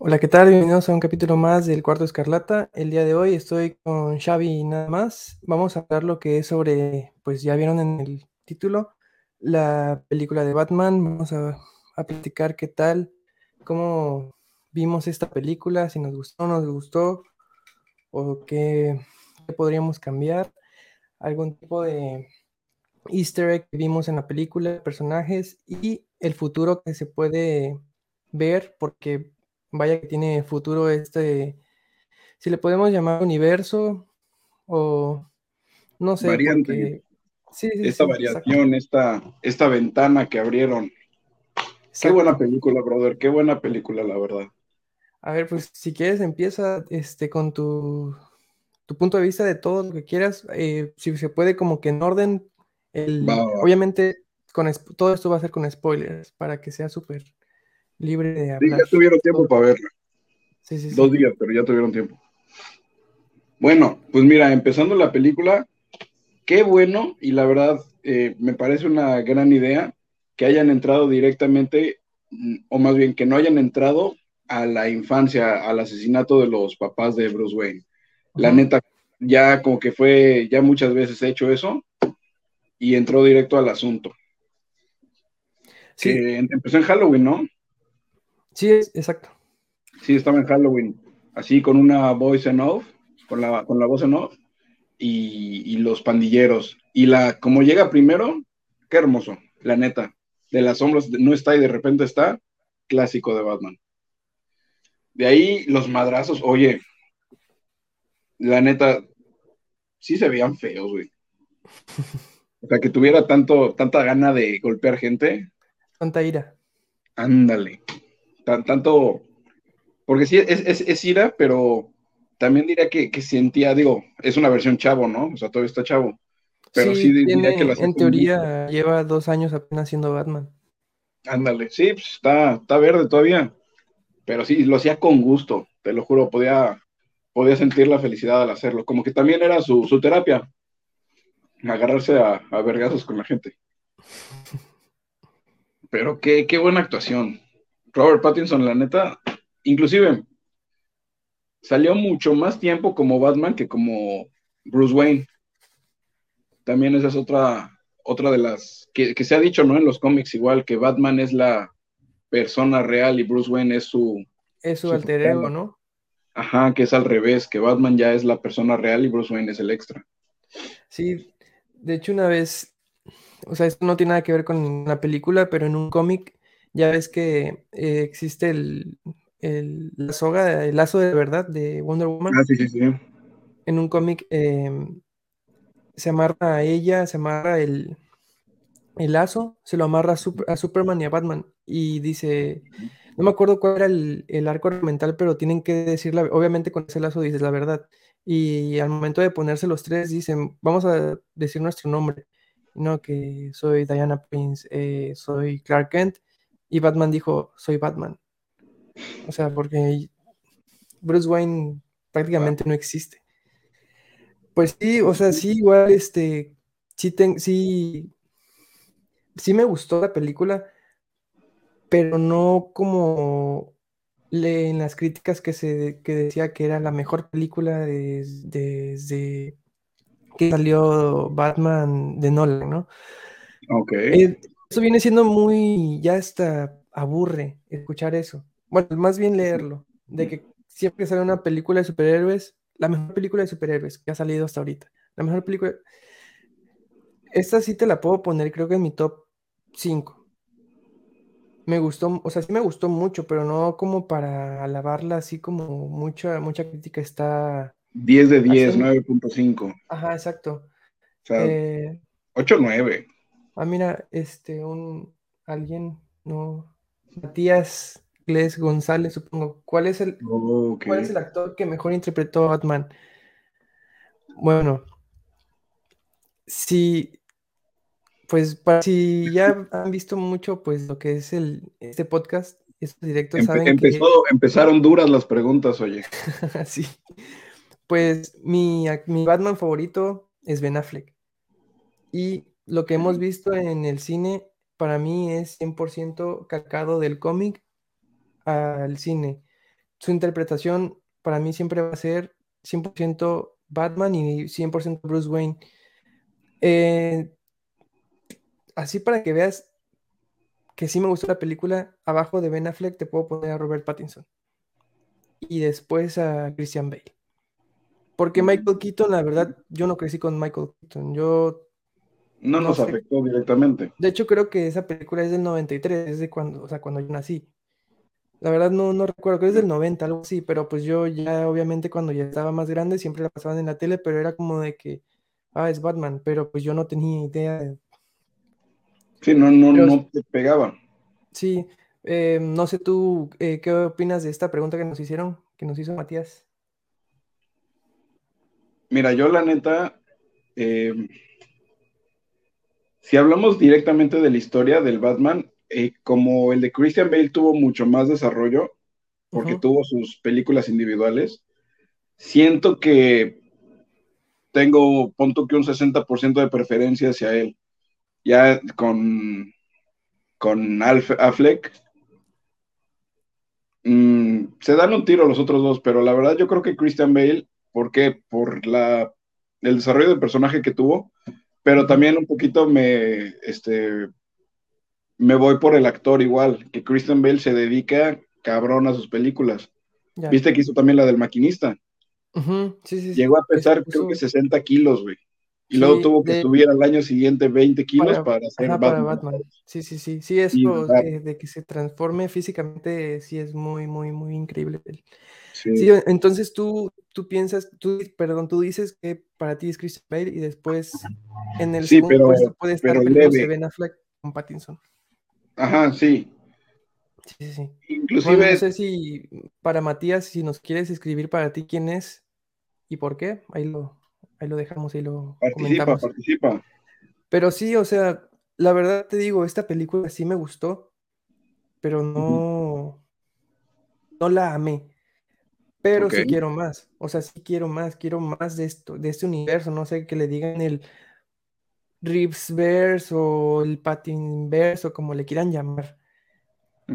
Hola, ¿qué tal? Bienvenidos a un capítulo más del Cuarto Escarlata. El día de hoy estoy con Xavi y nada más. Vamos a hablar lo que es sobre, pues ya vieron en el título, la película de Batman. Vamos a, platicar qué tal, cómo vimos esta película, si nos gustó o no nos gustó, o qué podríamos cambiar, algún tipo de easter egg que vimos en la película, personajes y el futuro que se puede ver, porque vaya que tiene futuro este, si le podemos llamar universo o no sé, Variante. porque... Sí, sí, esta sí, variación, esta, esta ventana que abrieron. Qué buena película, brother, qué buena película, la verdad. A ver, pues si quieres empieza este, con tu, tu punto de vista de todo lo que quieras, eh, si se puede como que en orden, el, Va, va, va. obviamente con, todo esto va a ser con spoilers para que sea súper libre de Sí, hablar. ya tuvieron tiempo para verla. Sí, sí, sí. Dos días, pero ya tuvieron tiempo. Bueno, pues mira, empezando la película, qué bueno, y la verdad, eh, me parece una gran idea que hayan entrado directamente, mm, o más bien que no hayan entrado a la infancia, al asesinato de los papás de Bruce Wayne. La neta, ya como que fue, ya muchas veces he hecho eso, y entró directo al asunto. Sí, Que em- empezó en Halloween, ¿no? Sí, es, exacto. Sí, estaba en Halloween, así con una voice en off, con la, con la voz en off, y, y los pandilleros. Y la, como llega primero, qué hermoso, la neta. De las sombras no está y de repente está, clásico de Batman. De ahí los madrazos, oye, la neta, sí se veían feos, güey. O sea, que tuviera tanto, tanta gana de golpear gente, Tanta ira. ándale. Tan- tanto, porque sí, es, es, es ira, pero también diría que, que sentía, digo, es una versión chavo, ¿no? O sea, todavía está chavo. Pero sí, Sí, diría tiene, que lo en teoría, lleva dos años apenas siendo Batman. Ándale, sí, pues está, está verde todavía. Pero sí, lo hacía con gusto, te lo juro, podía, podía sentir la felicidad al hacerlo. Como que también era su, su terapia, agarrarse a, a vergazos con la gente. Pero qué, qué buena actuación. Robert Pattinson, la neta, inclusive salió mucho más tiempo como Batman que como Bruce Wayne. También esa es otra, otra de las que, que se ha dicho, ¿no? En los cómics igual, que Batman es la persona real y Bruce Wayne es su, Es su su alter ego, ¿no? Ajá, que es al revés, que Batman ya es la persona real y Bruce Wayne es el extra. Sí, de hecho una vez, o sea, esto no tiene nada que ver con la película, pero en un cómic ya ves que eh, existe el, el- la soga, el lazo de verdad de Wonder Woman. Ah, sí, sí, sí. En un cómic em, se amarra a ella, se amarra el, el lazo, se lo amarra a, Sup- a Superman y a Batman y dice, no me acuerdo cuál era el, el arco argumental, pero tienen que decir, la, obviamente con ese lazo dices la verdad. Y al momento de ponerse los tres dicen, vamos a decir nuestro nombre. No, que soy Diana Prince, eh, soy Clark Kent. Y Batman dijo, soy Batman. O sea, porque Bruce Wayne prácticamente no existe. Pues sí, o sea, sí, igual, este, sí, ten- sí, sí me gustó la película, pero no como le, en las críticas que se que decía que era la mejor película des- desde que salió Batman de Nolan, ¿no? Ok. Eh, eso viene siendo muy, ya hasta aburre escuchar eso. Bueno, más bien leerlo, de que siempre que sale una película de superhéroes, la mejor película de superhéroes que ha salido hasta ahorita, la mejor película, esta sí te la puedo poner, creo que en mi top 5. Me gustó, o sea, sí me gustó mucho, pero no como para alabarla así como mucha, mucha crítica está 10 de 10, haciendo. 9.5. Ajá, exacto. O sea, Eh, 8, 9. Ah, mira, este, un, alguien, no, Matías Gles González, supongo. ¿Cuál es el, Ok. cuál es el actor que mejor interpretó a Batman? Bueno, si, pues, para, si ya han visto mucho, pues, lo que es el, este podcast, estos directos, Empe- saben que empezaron duras las preguntas, oye. Sí. Pues mi, mi Batman favorito es Ben Affleck. Y lo que hemos visto en el cine, para mí es 100% calcado del cómic al cine. su interpretación para mí siempre va a ser 100% Batman y 100% Bruce Wayne. Eh, así para que veas que sí me gustó la película, abajo de Ben Affleck te puedo poner a Robert Pattinson. Y después a Christian Bale. Porque Michael Keaton, la verdad, yo no crecí con Michael Keaton. Yo. No, nos afectó directamente. De hecho, creo que esa película es del 93, es de cuando, o sea, cuando yo nací. La verdad no, no recuerdo, creo que es del 90, algo así, pero pues yo ya obviamente cuando ya estaba más grande siempre la pasaban en la tele, pero era como de que, ah, es Batman, pero pues yo no tenía idea de... Sí, no, no, no te pegaba. Sí, eh, no sé tú, eh, ¿qué opinas de esta pregunta que nos hicieron, que nos hizo Matías? Mira, yo la neta, eh, si hablamos directamente de la historia del Batman, eh, como el de Christian Bale tuvo mucho más desarrollo, porque tuvo sus películas individuales, siento que tengo, punto que un 60% de preferencia hacia él. Ya con, con Affleck, mm, se dan un tiro los otros dos, pero la verdad yo creo que Christian Bale, ¿por qué? Por la, el desarrollo del personaje que tuvo, pero también un poquito me, este, me voy por el actor igual, que Christian Bale se dedica cabrón a sus películas. ¿Viste que hizo también la del maquinista? Llegó a pesar creo que 60 kilos, güey. Y luego tuvo que subir al año siguiente 20 kilos para, hacer Batman. Sí, sí, sí. Sí, eso de, que se transforme físicamente, sí es muy, muy, muy increíble. Sí. entonces tú, tú piensas, tú, perdón, tú dices que para ti es Christian Bale y después en el segundo puesto puede estar Ben Affleck con Pattinson. Ajá, sí. Sí, sí. Inclusive. no sé si para Matías, si nos quieres escribir para ti quién es y por qué, ahí lo, ahí lo dejamos, ahí lo participa, Participa, Pero sí, o sea, la verdad te digo, esta película sí me gustó, pero no, no la amé. Pero sí quiero más. O sea, sí quiero más, quiero más de esto, de este universo. No sé, que le digan el Reevesverse o el Patinverse o como le quieran llamar.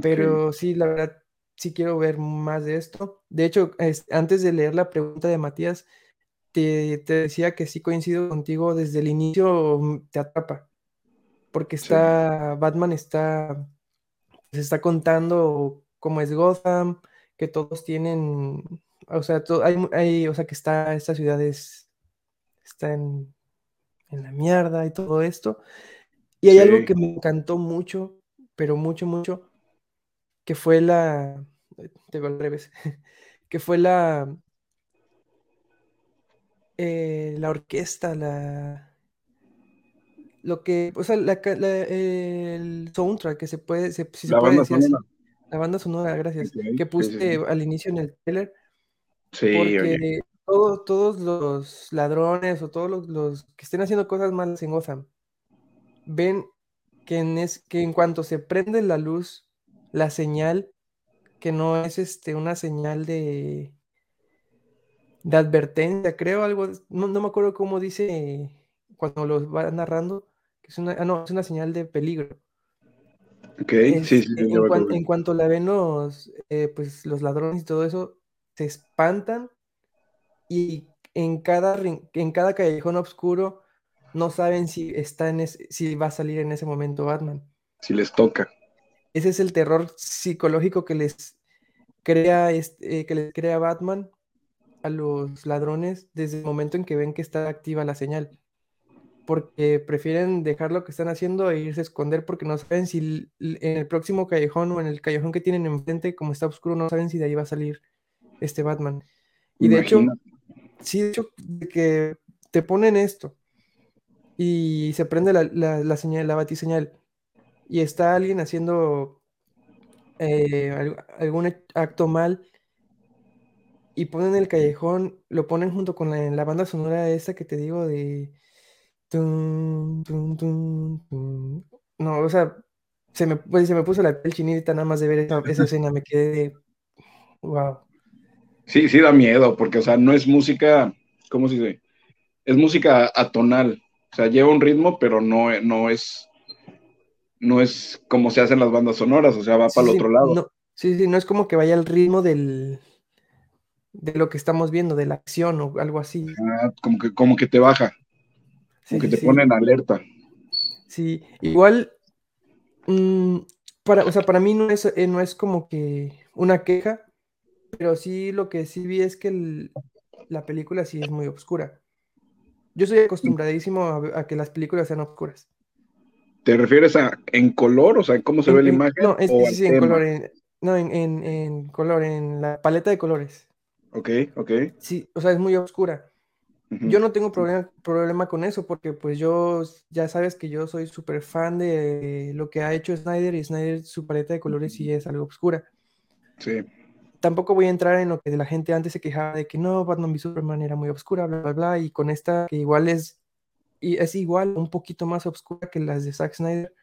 Pero sí, la verdad, sí quiero ver más de esto. De hecho, antes de leer la pregunta de Matías, te, decía que sí coincido contigo, desde el inicio mm, te atrapa. Porque está, Batman está, se está contando cómo es Gotham, que todos tienen, o sea, hay, o sea, que está, esta ciudad es, está en en la mierda y todo esto. Y hay algo que me encantó mucho, pero mucho, mucho, que fue la, tengo al revés, que fue la, eh, la orquesta, la, lo que, o sea, la, el soundtrack que se puede, si se puede decir la banda sonora, gracias, que puse al inicio en el trailer, sí, porque todos los ladrones o todos los, que estén haciendo cosas malas en Gotham ven que en, es, que en cuanto se prende la luz, la señal, que no es este, una señal de, de advertencia, creo, algo, no, me acuerdo cómo dice cuando los va narrando, que es una, ah, no, es una señal de peligro. Ok, sí, sí, en, cuanto la ven los, eh, pues, los ladrones y todo eso, se espantan y en cada, en cada callejón oscuro no saben si, está en si va a salir en ese momento Batman. Si les toca. Ese es el terror psicológico que les crea, este, que les crea Batman a los ladrones desde el momento en que ven que está activa la señal. Porque prefieren dejar lo que están haciendo e irse a esconder porque no saben si en el próximo callejón o en el callejón que tienen enfrente, como está oscuro, no saben si de ahí va a salir este Batman. Y de hecho, sí, de hecho, de que te ponen esto y se prende la, la, señal, la batiseñal, y está alguien haciendo eh, algún acto mal y ponen el callejón, lo ponen junto con la, banda sonora esa que te digo de... no, o sea, se me, pues, se me puso la piel chinita nada más de ver esa, esa escena, me quedé de... Wow. Sí, sí da miedo, porque, o sea, no es música, ¿cómo se dice? Es música atonal, o sea, lleva un ritmo, pero no, no es, no es como se hacen las bandas sonoras, o sea, va para el otro lado. sí, sí, no es como que vaya al ritmo del, de lo que estamos viendo, de la acción o algo así. Ah, como, que, como que te baja, como que te pone en alerta. Sí, igual, mm, para, o sea, para mí no es, eh, no es como que una queja, pero sí lo que sí vi es que la película sí es muy oscura. Yo soy acostumbradísimo a, que las películas sean oscuras. ¿Te refieres a en color? O sea, ¿cómo se ve la imagen? No, es que sí, en color. no, en, color, en la paleta de colores. Ok, ok. Sí, o sea, es muy oscura. Yo no tengo problema, problema con eso porque pues yo, ya sabes que yo soy súper fan de lo que ha hecho Snyder y Snyder su paleta de colores sí es algo oscura. Sí. Tampoco voy a entrar en lo que la gente antes se quejaba de que no, Batman v Superman era muy oscura, bla, bla, bla, y con esta que igual es, y es igual, un poquito más oscura que las de Zack Snyder,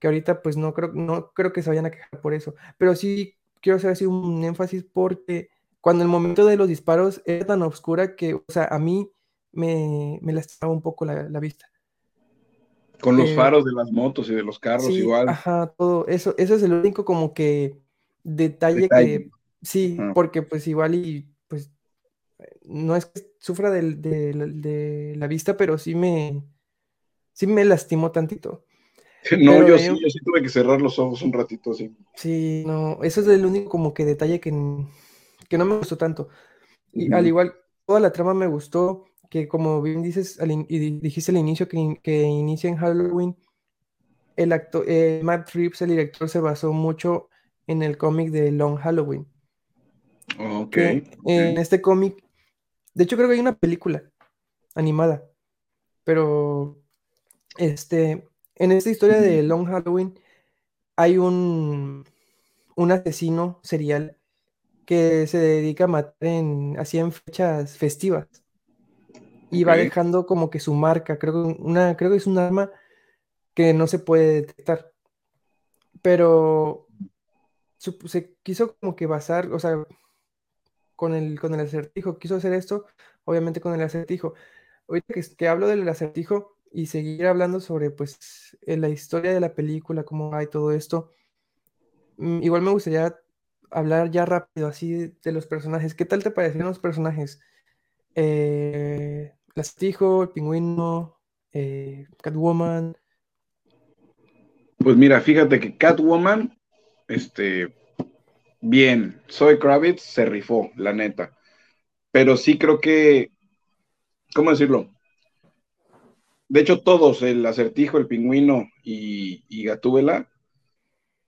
que ahorita pues no creo, no creo que se vayan a quejar por eso, pero sí quiero hacer así un énfasis porque cuando el momento de los disparos era tan oscura que, o sea, a mí me, me lastimaba un poco la, vista. Con los eh, faros de las motos y de los carros igual. Ajá, todo eso, eso es el único como que detalle, que, sí, porque pues igual y pues no es que sufra de, de, la vista, pero sí me, sí me lastimó tantito. No, yo, sí, yo sí tuve que cerrar los ojos un ratito así. Sí, no, eso es el único como que detalle que, que no me gustó tanto. Y al igual, toda la trama me gustó, que como bien dices y dijiste al inicio que, que inicia en Halloween, el actor, eh, Matt Reeves, el director, se basó mucho en el cómic de Long Halloween. Ok. En este cómic, de hecho creo que hay una película animada, pero este, en esta historia de Long Halloween hay un, un asesino serial que se dedica a matar en, así en fechas festivas. Y va dejando como que su marca, creo que, una, creo que es un arma que no se puede detectar. Pero se quiso como que basar, o sea, con el, con el acertijo, quiso hacer esto, obviamente con el acertijo. Ahorita que, que hablo del acertijo y seguir hablando sobre pues la historia de la película, cómo va y todo esto, mm, igual me gustaría hablar ya rápido así de los personajes. ¿Qué tal te parecieron los personajes? Eh, el pingüino, eh, Catwoman. Pues mira, fíjate que Catwoman, este, bien, Soy Kravitz se rifó, la neta. Pero sí creo que, ¿cómo decirlo? De hecho, todos, el acertijo, el pingüino y, y Gatúbela,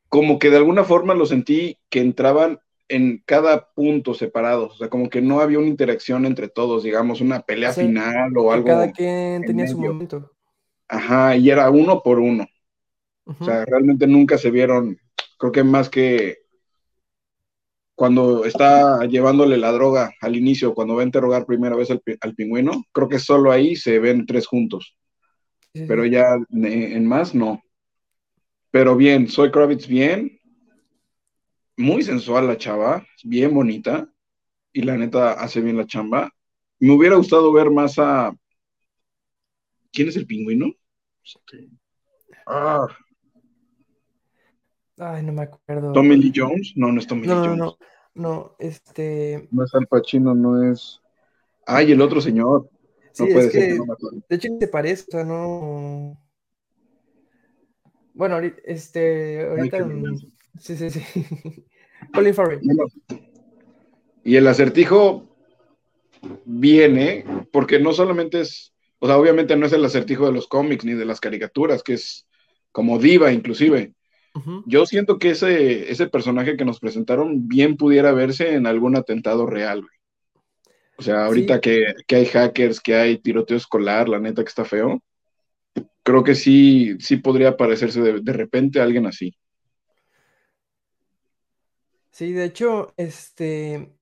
como que de alguna forma lo sentí que entraban en cada punto separados, o sea, como que no había una interacción entre todos, digamos, una pelea final o algo. Cada quien tenía su momento. Ajá, y era uno por uno. O sea, realmente nunca se vieron, creo que más que cuando está llevándole la droga al inicio, cuando va a interrogar primera vez al, pingüino, creo que solo ahí se ven tres juntos. Pero ya en más no. Pero bien, soy Kravitz bien. Muy sensual la chava, bien bonita. Y la neta hace bien la chamba. Me hubiera gustado ver más a. ¿Quién es el pingüino? Ah. Ay, no me acuerdo. ¿Tommy Lee Jones? No, no es Tommy Lee Jones. No, no, este. No es Al Pacino, no es. Ay, el otro señor. Sí, no puede ser. de hecho, te parece, o sea, no. Bueno, este, ahorita. Sí, sí, sí. Colin Farrell. Y el acertijo viene, porque no solamente es, o sea, obviamente no es el acertijo de los cómics ni de las caricaturas, que es como diva inclusive. Yo siento que ese, ese personaje que nos presentaron bien pudiera verse en algún atentado real. O sea, ahorita que, que, hay hackers, que hay tiroteo escolar, la neta que está feo creo que sí, sí podría parecerse de, repente a alguien así. Sí, de hecho, este,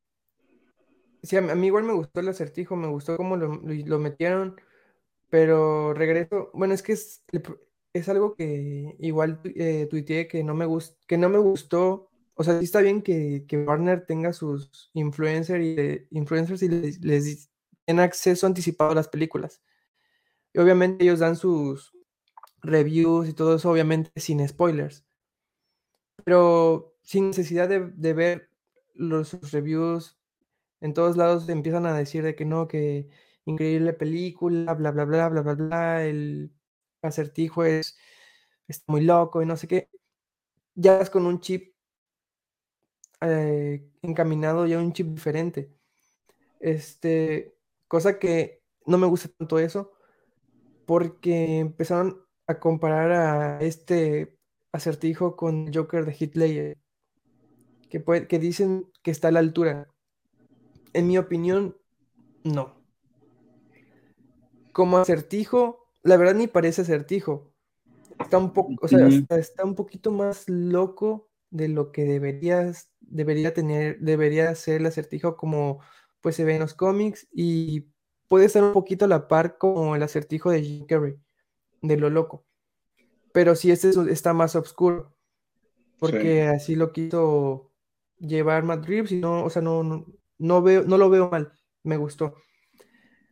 sí, a mí igual me gustó el acertijo, me gustó cómo lo, metieron, pero regreso, bueno, es que es, es algo que igual eh, tuiteé que no me que no me gustó, o sea, sí está bien que, Warner tenga sus influencers y, influencers y les, les den acceso anticipado a las películas. Y obviamente ellos dan sus, reviews y todo eso, obviamente sin spoilers. Pero sin necesidad de, ver los reviews, En todos lados empiezan a decir de que no, que increíble película, bla, bla, bla, bla, bla, bla, el acertijo es, muy loco y no sé qué. Ya es con un chip eh, encaminado, ya un chip diferente. Este, cosa que no me gusta tanto eso, porque empezaron a comparar a este acertijo con el Joker de Hitler, que, puede, que dicen que está a la altura. En mi opinión, no. Como acertijo, la verdad ni parece acertijo. Está un poco, o sea, está un poquito más loco de lo que deberías, debería tener, debería ser el acertijo como pues se ve en los cómics y puede estar un poquito a la par como el acertijo de Jim Carrey, de lo loco. Pero sí, este está más oscuro, porque así lo quiso llevar Matt Reeves y no, o sea, no, no, veo, no lo veo mal, me gustó.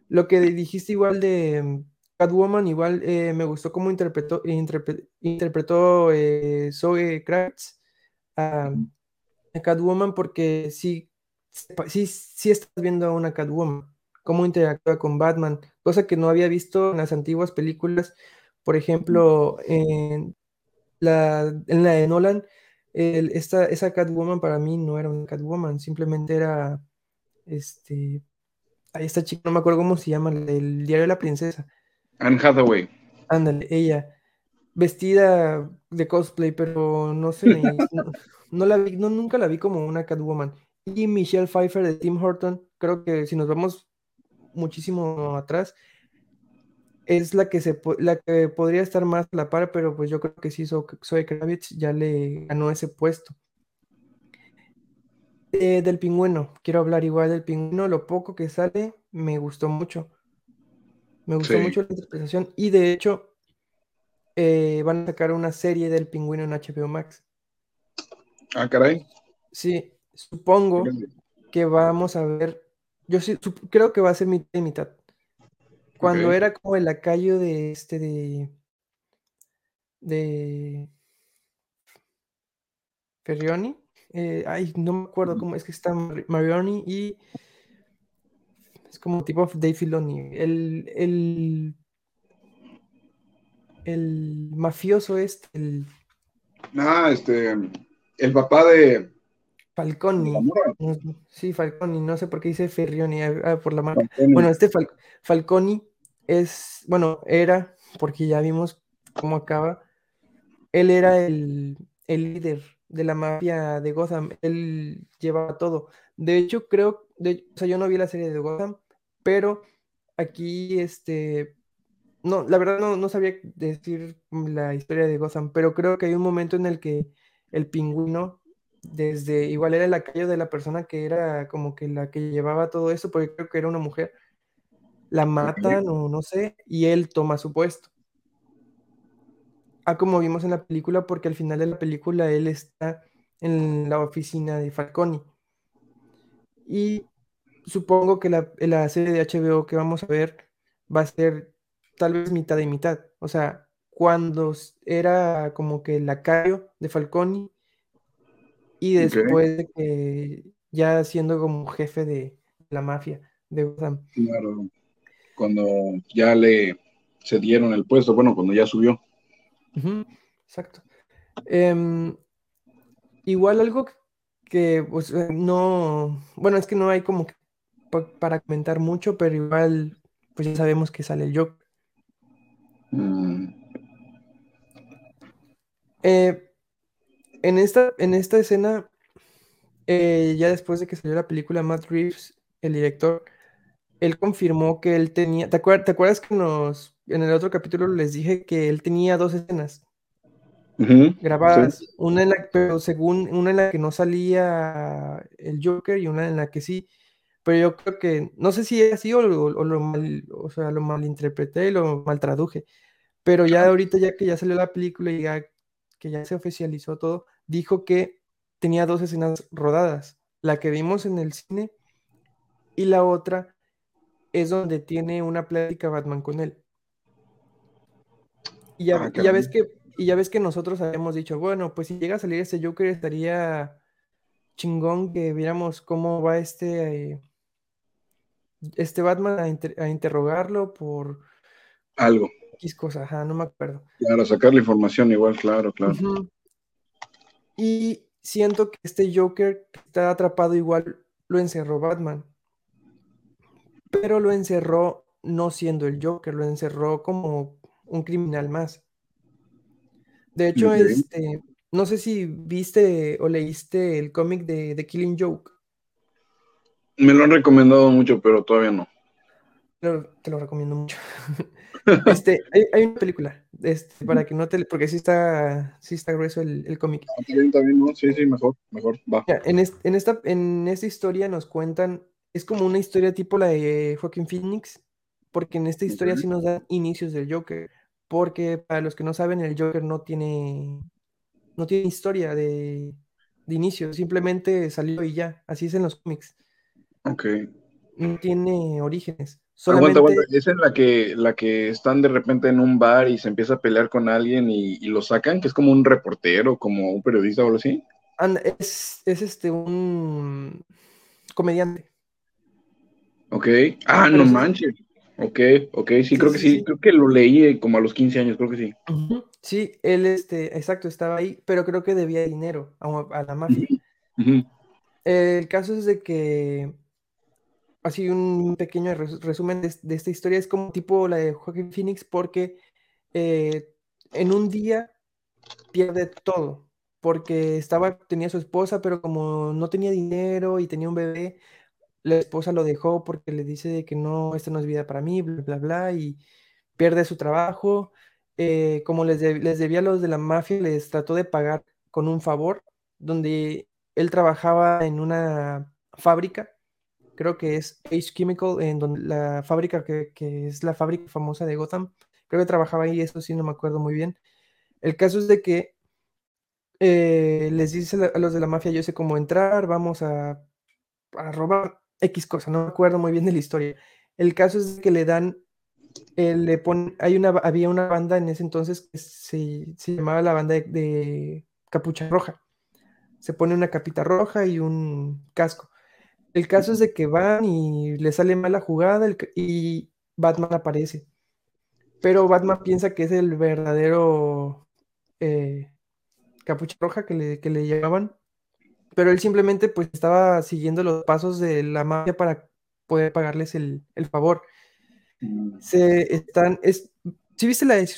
Lo que dijiste igual de mm, Catwoman, igual eh, me gustó cómo interpretó, interpretó eh, Zoe Kravitz a, Catwoman porque sí, sí, sí estás viendo a una Catwoman, cómo interactúa con Batman, cosa que no había visto en las antiguas películas, por ejemplo, en la, en la de Nolan, esta, esa Catwoman para mí no era una Catwoman, simplemente era este, ahí esta chica, no me acuerdo cómo se llama, el diario de la princesa. Anne Hathaway. Ándale, ella, vestida de cosplay, pero no sé, no, la vi, no, nunca la vi como una Catwoman. Y Michelle Pfeiffer de Tim Horton, creo que si nos vamos muchísimo atrás, es la que se la que podría estar más a la par, pero pues yo creo que sí, Zoe Kravitz ya le ganó ese puesto. Eh, del pingüino, quiero hablar igual del pingüino, lo poco que sale me gustó mucho. Me gustó mucho la interpretación y de hecho eh, van a sacar una serie del pingüino en HBO Max. Ah, caray. Sí, supongo que vamos a ver, yo sí, creo que va a ser mitad y mitad. Cuando era como el lacayo de este de de Ferrioni, eh, ay, no me acuerdo cómo es que está Marioni y es como tipo Dave Filoni. El, el, el mafioso este, el... Ah, este, el papá de... Falconi. sí, Falconi, no sé por qué dice Ferrioni, ah, ah, por la marca. Bueno, este Falconi es, bueno, era, porque ya vimos cómo acaba, él era el, el líder de la mafia de Gotham. Él llevaba todo. De hecho, creo, de, o sea, yo no vi la serie de Gotham, pero aquí, este, no, la verdad no, no sabía decir la historia de Gotham, pero creo que hay un momento en el que el pingüino, desde, igual era la calle de la persona que era como que la que llevaba todo eso, porque creo que era una mujer, la matan o no sé, y él toma su puesto a como vimos en la película, porque al final de la película él está en la oficina de Falconi. Y supongo que la, serie de HBO que vamos a ver va a ser tal vez mitad y mitad. O sea, cuando era como que el lacayo de Falconi y después de que ya siendo como jefe de la mafia de Gotham. Claro, cuando ya le cedieron el puesto, bueno, cuando ya subió exacto. Em, igual algo que pues, eh, no, bueno, es que no hay como que para comentar mucho, pero igual pues ya sabemos que sale el Joker. Mm. Eh, en, esta, en esta escena, eh, ya después de que salió la película, Matt Reeves, el director, él confirmó que él tenía, ¿te, ¿te acuerdas que nos en el otro capítulo les dije que él tenía dos escenas grabadas, una en la pero según una en la que no salía el Joker y una en la que sí, pero yo creo que no sé si es así o, lo mal, o sea, lo malinterpreté y lo mal traduje, pero ya ahorita ya que ya salió la película y ya que ya se oficializó todo, dijo que tenía dos escenas rodadas, la que vimos en el cine y la otra es donde tiene una plática Batman con él. Y ya, ah, ves que, y ya ves que nosotros habíamos dicho, bueno, pues si llega a salir ese Joker estaría chingón que viéramos cómo va este, este Batman a, inter- a interrogarlo por Algo. X cosa, ajá, no me acuerdo. Claro, sacar la información igual, claro, claro. Y siento que este Joker que está atrapado igual lo encerró Batman. Pero lo encerró no siendo el Joker, lo encerró como un criminal más. De hecho, este, no sé si viste o leíste el cómic de, de Killing Joke. Me lo han recomendado mucho, pero todavía no. Te lo recomiendo mucho. Este, hay, hay una película, este, para que no te, porque sí está, sí está grueso el, el cómic. Ah, bien, ¿no? Sí, sí, mejor, mejor, va. En, es- en esta, en esta historia nos cuentan, es como una historia tipo la de Joaquin Phoenix, porque en esta historia sí nos dan inicios del Joker, porque para los que no saben, el Joker no tiene, no tiene historia de, de inicio, simplemente salió y ya, así es en los cómics, Ok. no tiene orígenes, Aguanta, aguanta. Es en la que, la que están de repente en un bar y se empieza a pelear con alguien y, y lo sacan, que es como un reportero, como un periodista o algo así. anda, es, es este, un comediante. Ok. Ah, Pero no sí- manches. Ok, ok, sí, Sí, creo que sí. Creo que lo leí eh, como a los 15 años, creo que sí. Sí, él, este, exacto, estaba ahí, pero creo que debía dinero a, a la mafia. El caso es de que, así un pequeño res- resumen de, esta historia, es como tipo la de Joaquin Phoenix, porque eh, en un día pierde todo, porque estaba, tenía su esposa, pero como no tenía dinero y tenía un bebé, la esposa lo dejó porque le dice que no, esta no es vida para mí, bla, bla, bla, y pierde su trabajo. eh, como les, les debía a los de la mafia, les trató de pagar con un favor, donde él trabajaba en una fábrica, creo que es Ace Chemical, en donde la fábrica que, es la fábrica famosa de Gotham, creo que trabajaba ahí, eso sí no me acuerdo muy bien. El caso es de que eh, les dice a los de la mafia, yo sé cómo entrar, vamos a, robar X cosa, no me acuerdo muy bien de la historia. El caso es que le dan, eh, le ponen, había una banda en ese entonces que se, llamaba la banda de Capucha Roja. Se pone una capita roja y un casco. El caso es de que van y le sale mal la jugada el y Batman aparece. Pero Batman piensa que es el verdadero eh, Capucha Roja que le, que le llamaban. Pero él simplemente pues estaba siguiendo los pasos de la mafia para poder pagarles el, el favor. Se están. Es, ¿sí viste la de,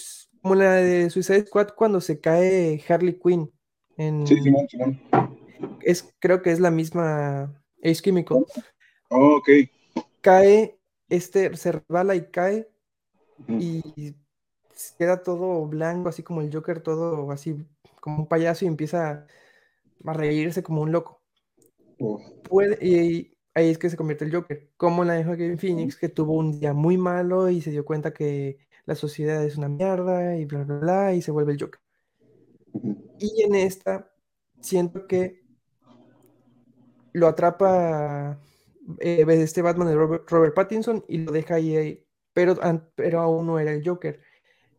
como la de Suicide Squad cuando se cae Harley Quinn? En, Sí, Simón, Simón. es, creo que es la misma Ace Chemical. Oh, ok. Cae, este se resbala y cae y queda todo blanco, así como el Joker, todo así como un payaso y empieza a reírse como un loco. Oh, Puede, y ahí es que se convierte el Joker, como la de Joaquin Phoenix, que tuvo un día muy malo y se dio cuenta que la sociedad es una mierda y bla, bla, bla, y se vuelve el Joker. Y en esta, siento que lo atrapa eh, este Batman de Robert, Pattinson y lo deja ahí, pero, pero aún no era el Joker.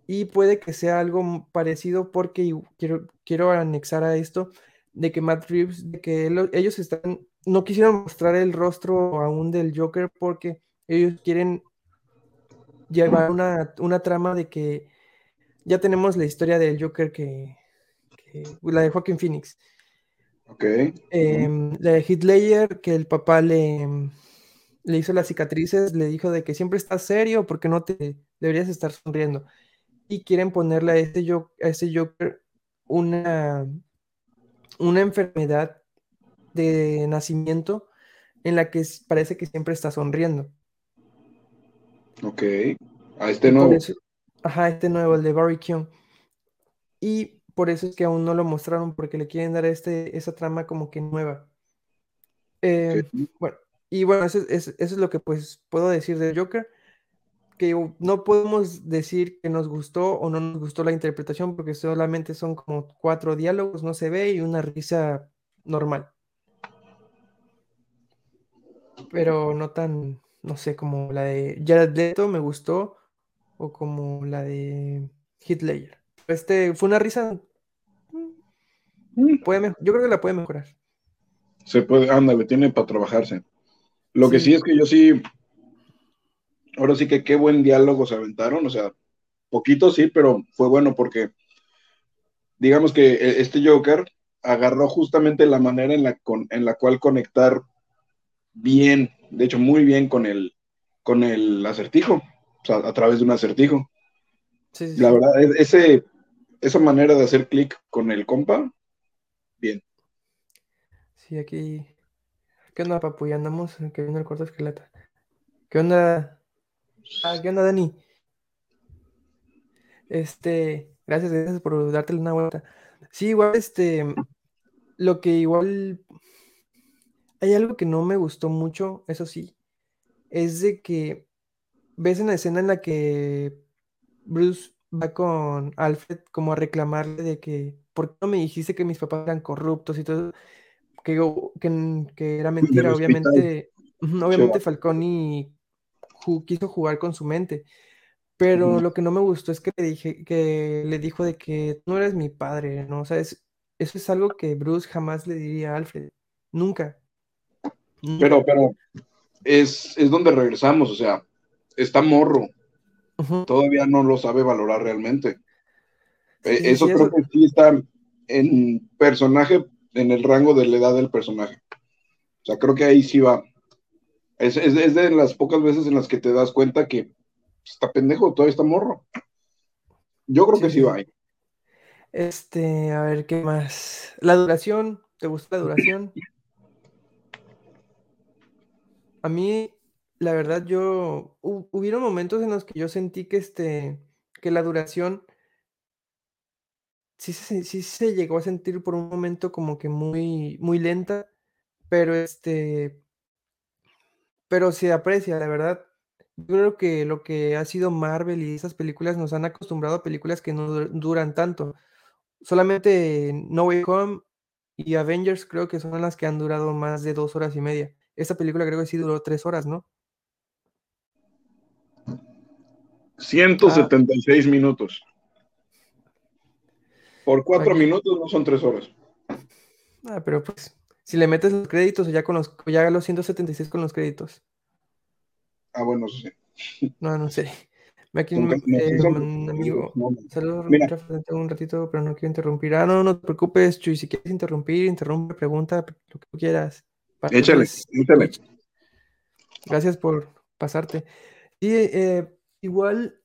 Y puede que sea algo parecido porque quiero, quiero anexar a esto de que Matt Reeves, de que lo- ellos están, no quisieron mostrar el rostro aún del Joker porque ellos quieren llevar una, una trama de que ya tenemos la historia del Joker que, que- la de Joaquin Phoenix. Ok. Em, la de Ledger, que el papá le, le hizo las cicatrices, le dijo de que siempre estás serio porque no te deberías estar sonriendo. Y quieren ponerle a este, Jo- a este Joker una, una enfermedad de nacimiento en la que parece que siempre está sonriendo. Ok. A este nuevo. eso, ajá, este nuevo, el de Barry Keoghan. Y por eso es que aún no lo mostraron, porque le quieren dar este, esa trama como que nueva. Eh, bueno, y bueno, eso, es- eso es lo que pues puedo decir del Joker, que no podemos decir que nos gustó o no nos gustó la interpretación, porque solamente son como cuatro diálogos, no se ve, y una risa normal. Pero no tan, no sé, como la de Jared Leto me gustó, o como la de Ledger. Este fue una risa, puede yo creo que la puede mejorar. Se puede, ándale, tiene para trabajarse. Lo que Sí. sí es que yo sí, ahora sí que qué buen diálogo se aventaron, o sea, poquito sí, pero fue bueno porque digamos que e, este Joker agarró justamente la manera en la, en la cual conectar bien, de hecho muy bien con el, con el acertijo, o sea, a través de un acertijo. La verdad, ese, esa manera de hacer clic con el compa, bien. Sí, aquí. ¿Qué onda, papu? Ya andamos, que viene el corto esqueleta. ¿Qué onda? Ah, ¿qué onda, Dani? Este, gracias, gracias por darte una vuelta. Sí, igual, este, lo que igual hay algo que no me gustó mucho, eso sí, es de que ves en la escena en la que Bruce va con Alfred como a reclamarle de que, ¿por qué no me dijiste que mis papás eran corruptos y todo? Que, que, era mentira, obviamente, obviamente Falconi quiso jugar con su mente. Pero lo que no me gustó es que le dije, que le dijo de que no eres mi padre, ¿no? O sea, eso es algo que Bruce jamás le diría a Alfred. Nunca. Pero, pero es, donde regresamos, o sea, está morro. Todavía no lo sabe valorar realmente. E, eso creo que sí está en personaje, en el rango de la edad del personaje. O sea, creo que ahí sí va. Es, de las pocas veces en las que te das cuenta que está pendejo, todavía está morro. Yo creo que sí va ahí. Este, a ver, ¿qué más? La duración, ¿te gusta la duración? A mí, la verdad, yo hubieron momentos en los que yo sentí que este, que la duración sí se, sí se llegó a sentir por un momento como que muy, muy lenta, pero este, pero se aprecia, la verdad. Yo creo que lo que ha sido Marvel y esas películas nos han acostumbrado a películas que no duran tanto. Solamente No Way Home y Avengers creo que son las que han durado más de dos horas y media. Esta película creo que sí duró tres horas, ¿no? 176 ah. minutos. Por cuatro minutos no son tres horas. Ah, pero pues, si le metes los créditos, ya con los, ya los 176 con los créditos. Ah, bueno, sí. No, no sé. Aquí un, eh, un amigo. Saludos, un ratito, pero no quiero interrumpir. Ah, no, no te preocupes, Chuy. Si quieres interrumpir, interrumpe, pregunta, lo que tú quieras. Échale, échale. Gracias por pasarte. Y eh, igual,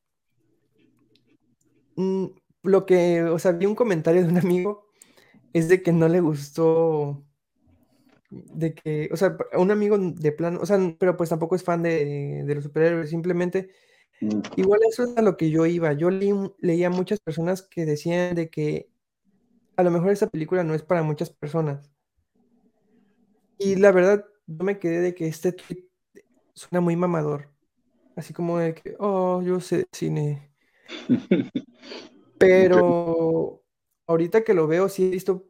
mm, lo que, o sea, vi un comentario de un amigo, es de que no le gustó, de que, o sea, un amigo de plano, o sea, pero pues tampoco es fan de, los superhéroes, simplemente, mm. igual eso es a lo que yo iba. Yo leía muchas personas que decían de que a lo mejor esa película no es para muchas personas. Y la verdad, yo me quedé de que este tweet suena muy mamador. Así como de que, oh, yo sé cine. Pero ahorita que lo veo, sí he visto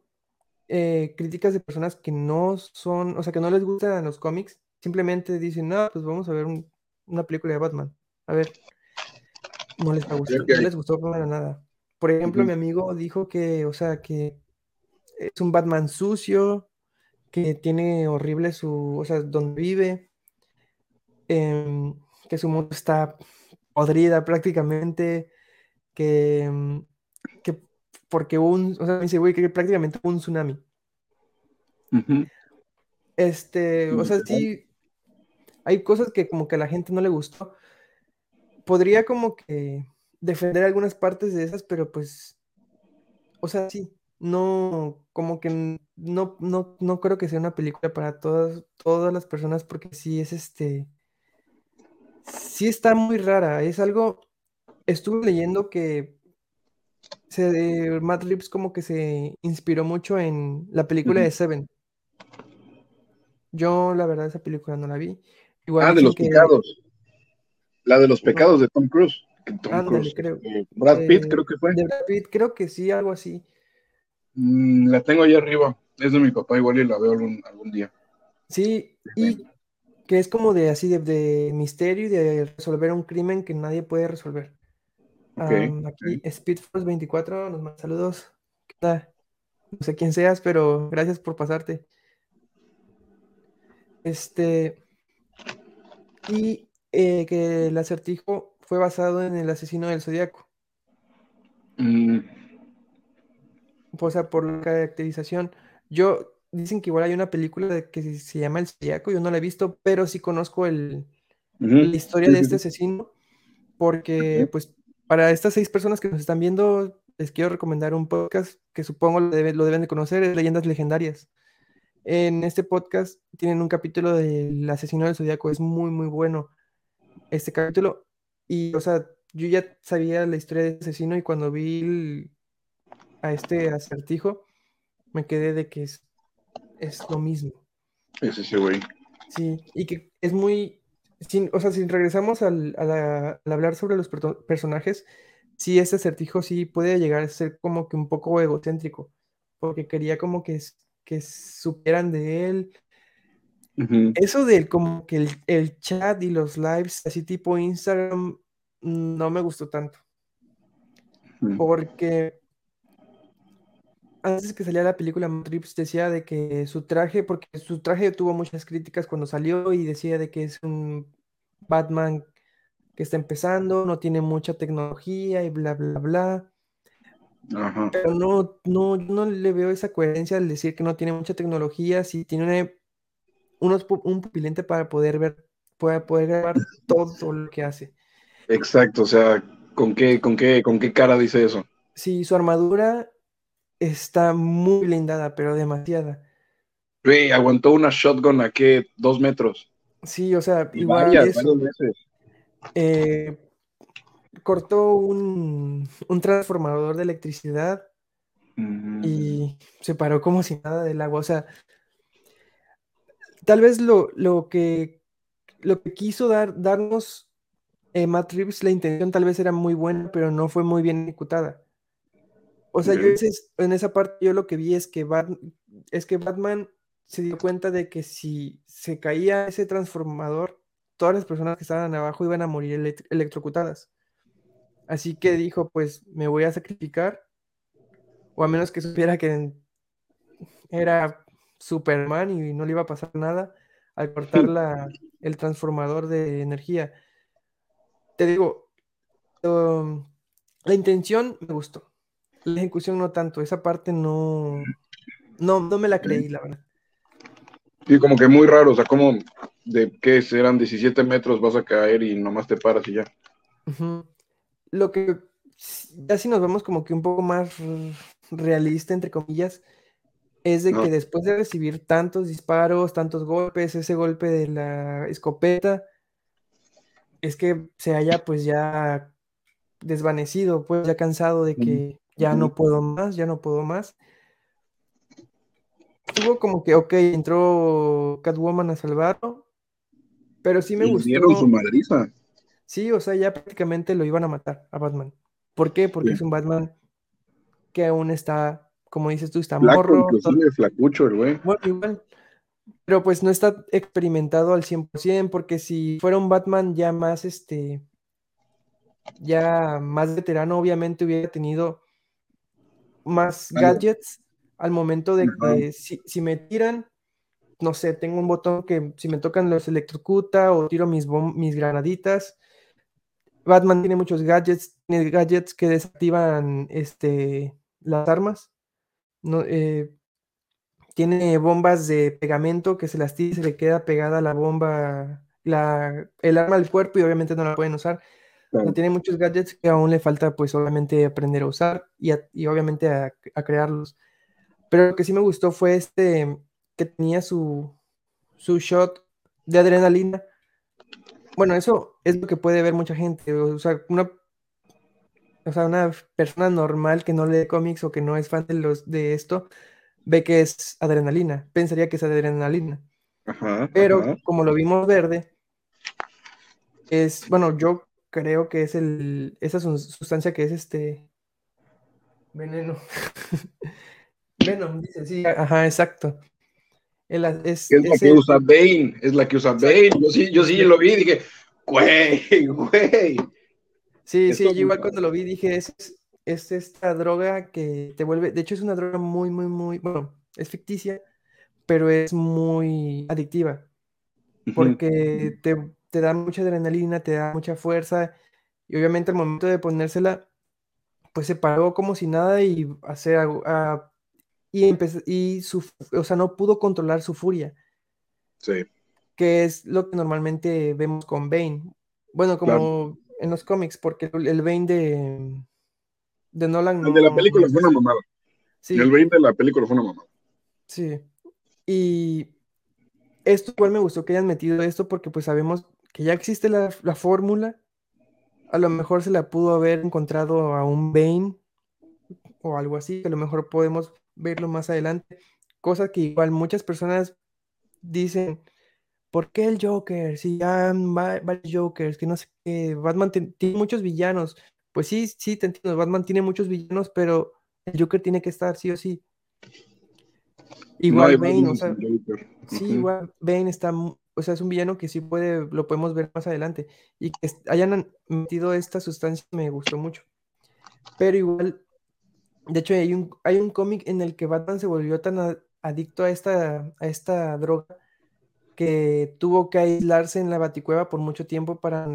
eh, críticas de personas que no son, o sea, que no les gustan los cómics. Simplemente dicen, no, pues vamos a ver una película de Batman. A ver, no les gustó, no les gustó para nada. Por ejemplo, mi amigo dijo que, o sea, que es un Batman sucio, que tiene horrible su, o sea, donde vive, em, que su mundo está podrida prácticamente, que, que porque un, o sea, me dice, güey, que prácticamente un tsunami. Este, o sea, sí, hay cosas que como que a la gente no le gustó. Podría como que defender algunas partes de esas, pero pues, o sea, sí, no, como que no, no, no creo que sea una película para todas, todas las personas porque sí es este, sí está muy rara, es algo, estuve leyendo que se, Matt Reeves como que se inspiró mucho en la película de Seven. Yo la verdad esa película no la vi. Igual ah, de los pecados. La de los pecados de Tom Cruise. creo. Eh, Brad Pitt creo que fue. De Brad Pitt creo que sí, algo así. Mm, la tengo ahí arriba. Es de mi papá, igual y la veo algún, día. Sí, y que es como de así de, misterio y de resolver un crimen que nadie puede resolver. Aquí Speed Force 24 nos manda saludos. ¿Qué tal? No sé quién seas, pero gracias por pasarte. Este. Y eh, que el acertijo fue basado en el asesino del zodiaco. Mm, O sea, por la caracterización. Yo, dicen que igual hay una película de que se- llama El Zodiaco, yo no la he visto, pero sí conozco el, la historia de este asesino, porque pues para estas seis personas que nos están viendo, les quiero recomendar un podcast que supongo lo, debe- lo deben de conocer, es Leyendas Legendarias. En este podcast tienen un capítulo del asesino del Zodíaco, es muy, muy bueno este capítulo. Y, o sea, yo ya sabía la historia de este asesino y cuando vi el- a este acertijo, me quedé de que es, es lo mismo. Es ese güey. Sí, y que es muy, sin, o sea, si regresamos al, a la- al hablar sobre los personajes, sí, este acertijo sí puede llegar a ser como que un poco egocéntrico, porque quería como que, que supieran de él. Ujú, Eso del como que el, el chat y los lives, así tipo Instagram, no me gustó tanto, ujú. porque antes que saliera la película, Matt Reeves decía de que su traje, porque su traje tuvo muchas críticas cuando salió y decía de que es un Batman que está empezando, no tiene mucha tecnología y bla, bla, bla. Ajá. Pero no, no, yo no le veo esa coherencia al decir que no tiene mucha tecnología, si tiene una- unos, un pupilente para poder ver, para poder grabar todo lo que hace. Exacto, o sea, ¿con qué, con qué, con qué cara dice eso? Sí, su armadura está muy blindada, pero demasiada. Güey, aguantó una shotgun a qué, dos metros. Sí, o sea, Y igual varias, eso. veces. eh, cortó un, un transformador de electricidad y se paró como si nada del agua. O sea, tal vez lo, lo que, lo que quiso dar, darnos eh, Matt Reeves, la intención tal vez era muy buena, pero no fue muy bien ejecutada. O sea, yo ese en esa parte yo lo que vi es que, Bat- es que Batman se dio cuenta de que si se caía ese transformador, todas las personas que estaban abajo iban a morir elect- electrocutadas. Así que dijo, pues me voy a sacrificar, o a menos que supiera que era Superman y no le iba a pasar nada al cortar la, el transformador de energía. Te digo, um, la intención me gustó, la ejecución no tanto, esa parte no, no, no me la creí, la verdad. Sí, como que muy raro, o sea, como de que eran 17 metros vas a caer y nomás te paras y ya. Lo que ya si nos vamos como que un poco más realista, entre comillas, es de No. que después de recibir tantos disparos, tantos golpes, ese golpe de la escopeta, es que se haya pues ya desvanecido, pues ya cansado de que ya no puedo más, ya no puedo más. Estuvo como que, ok, entró Catwoman a salvarlo, pero sí me Y dieron su gustó. madriza. Sí, o sea, ya prácticamente lo iban a matar a Batman. ¿Por qué? Porque Sí. es un Batman que aún está, como dices tú, está Flaco, morro. inclusive flacucho el güey. Bueno, igual. Pero pues no está experimentado al 100%, porque si fuera un Batman ya más, este, ya más veterano, obviamente hubiera tenido más gadgets al momento de que si, si me tiran, no sé, tengo un botón que si me tocan los electrocuta o tiro mis, mis granaditas. Batman tiene muchos gadgets, tiene gadgets que desactivan este, las armas. No, eh, tiene bombas de pegamento que se las tira y se le queda pegada la bomba, la, el arma al cuerpo y obviamente no la pueden usar. O sea, Claro. tiene muchos gadgets que aún le falta pues obviamente aprender a usar y, a- y obviamente a, a crearlos. Pero lo que sí me gustó fue este que tenía su, su shot de adrenalina. Bueno, eso es lo que puede ver mucha gente. O sea, una, o sea, una persona normal que no lee cómics o que no es fan de, los, de esto, ve que es adrenalina. Pensaría que es adrenalina. Ajá, Pero ajá. como lo vimos verde, es, bueno, yo creo que es el, esa sustancia que es este veneno. Venom, dice, sí, ajá, exacto. El es, Es la es que el- usa Bane, es la que usa Bane. Yo sí, yo sí lo vi y dije, güey, güey. sí, sí, yo igual cuando lo vi dije, es, es esta droga que te vuelve, de hecho es una droga muy, muy, muy, bueno, es ficticia, pero es muy adictiva. Porque te, te da mucha adrenalina, te da mucha fuerza, y obviamente al momento de ponérsela, pues se paró como si nada y hacer ah, y empezó, y su, o sea, no pudo controlar su furia. Sí. Que es lo que normalmente vemos con Bane. Bueno, como en los cómics, porque el Bane de, de Nolan. El de la película fue una mamada. Sí. El Bane de la película fue una mamada. Sí. Y esto igual me gustó que hayan metido esto porque pues sabemos que ya existe la, la fórmula. A lo mejor se la pudo haber encontrado a un Bane o algo así, que a lo mejor podemos verlo más adelante. Cosa que igual muchas personas dicen, ¿por qué el Joker? Si ya varios Jokers, que no sé qué, Batman tiene muchos villanos. Pues sí, sí, te entiendo, Batman tiene muchos villanos, pero el Joker tiene que estar sí o sí. Igual Bane, o sea, sí, igual Bane está, o sea, es un villano que sí puede, lo podemos ver más adelante. Y que hayan metido esta sustancia me gustó mucho. Pero igual de hecho, hay un, hay un cómic en el que Batman se volvió tan adicto a esta, a esta droga que tuvo que aislarse en la baticueva por mucho tiempo para,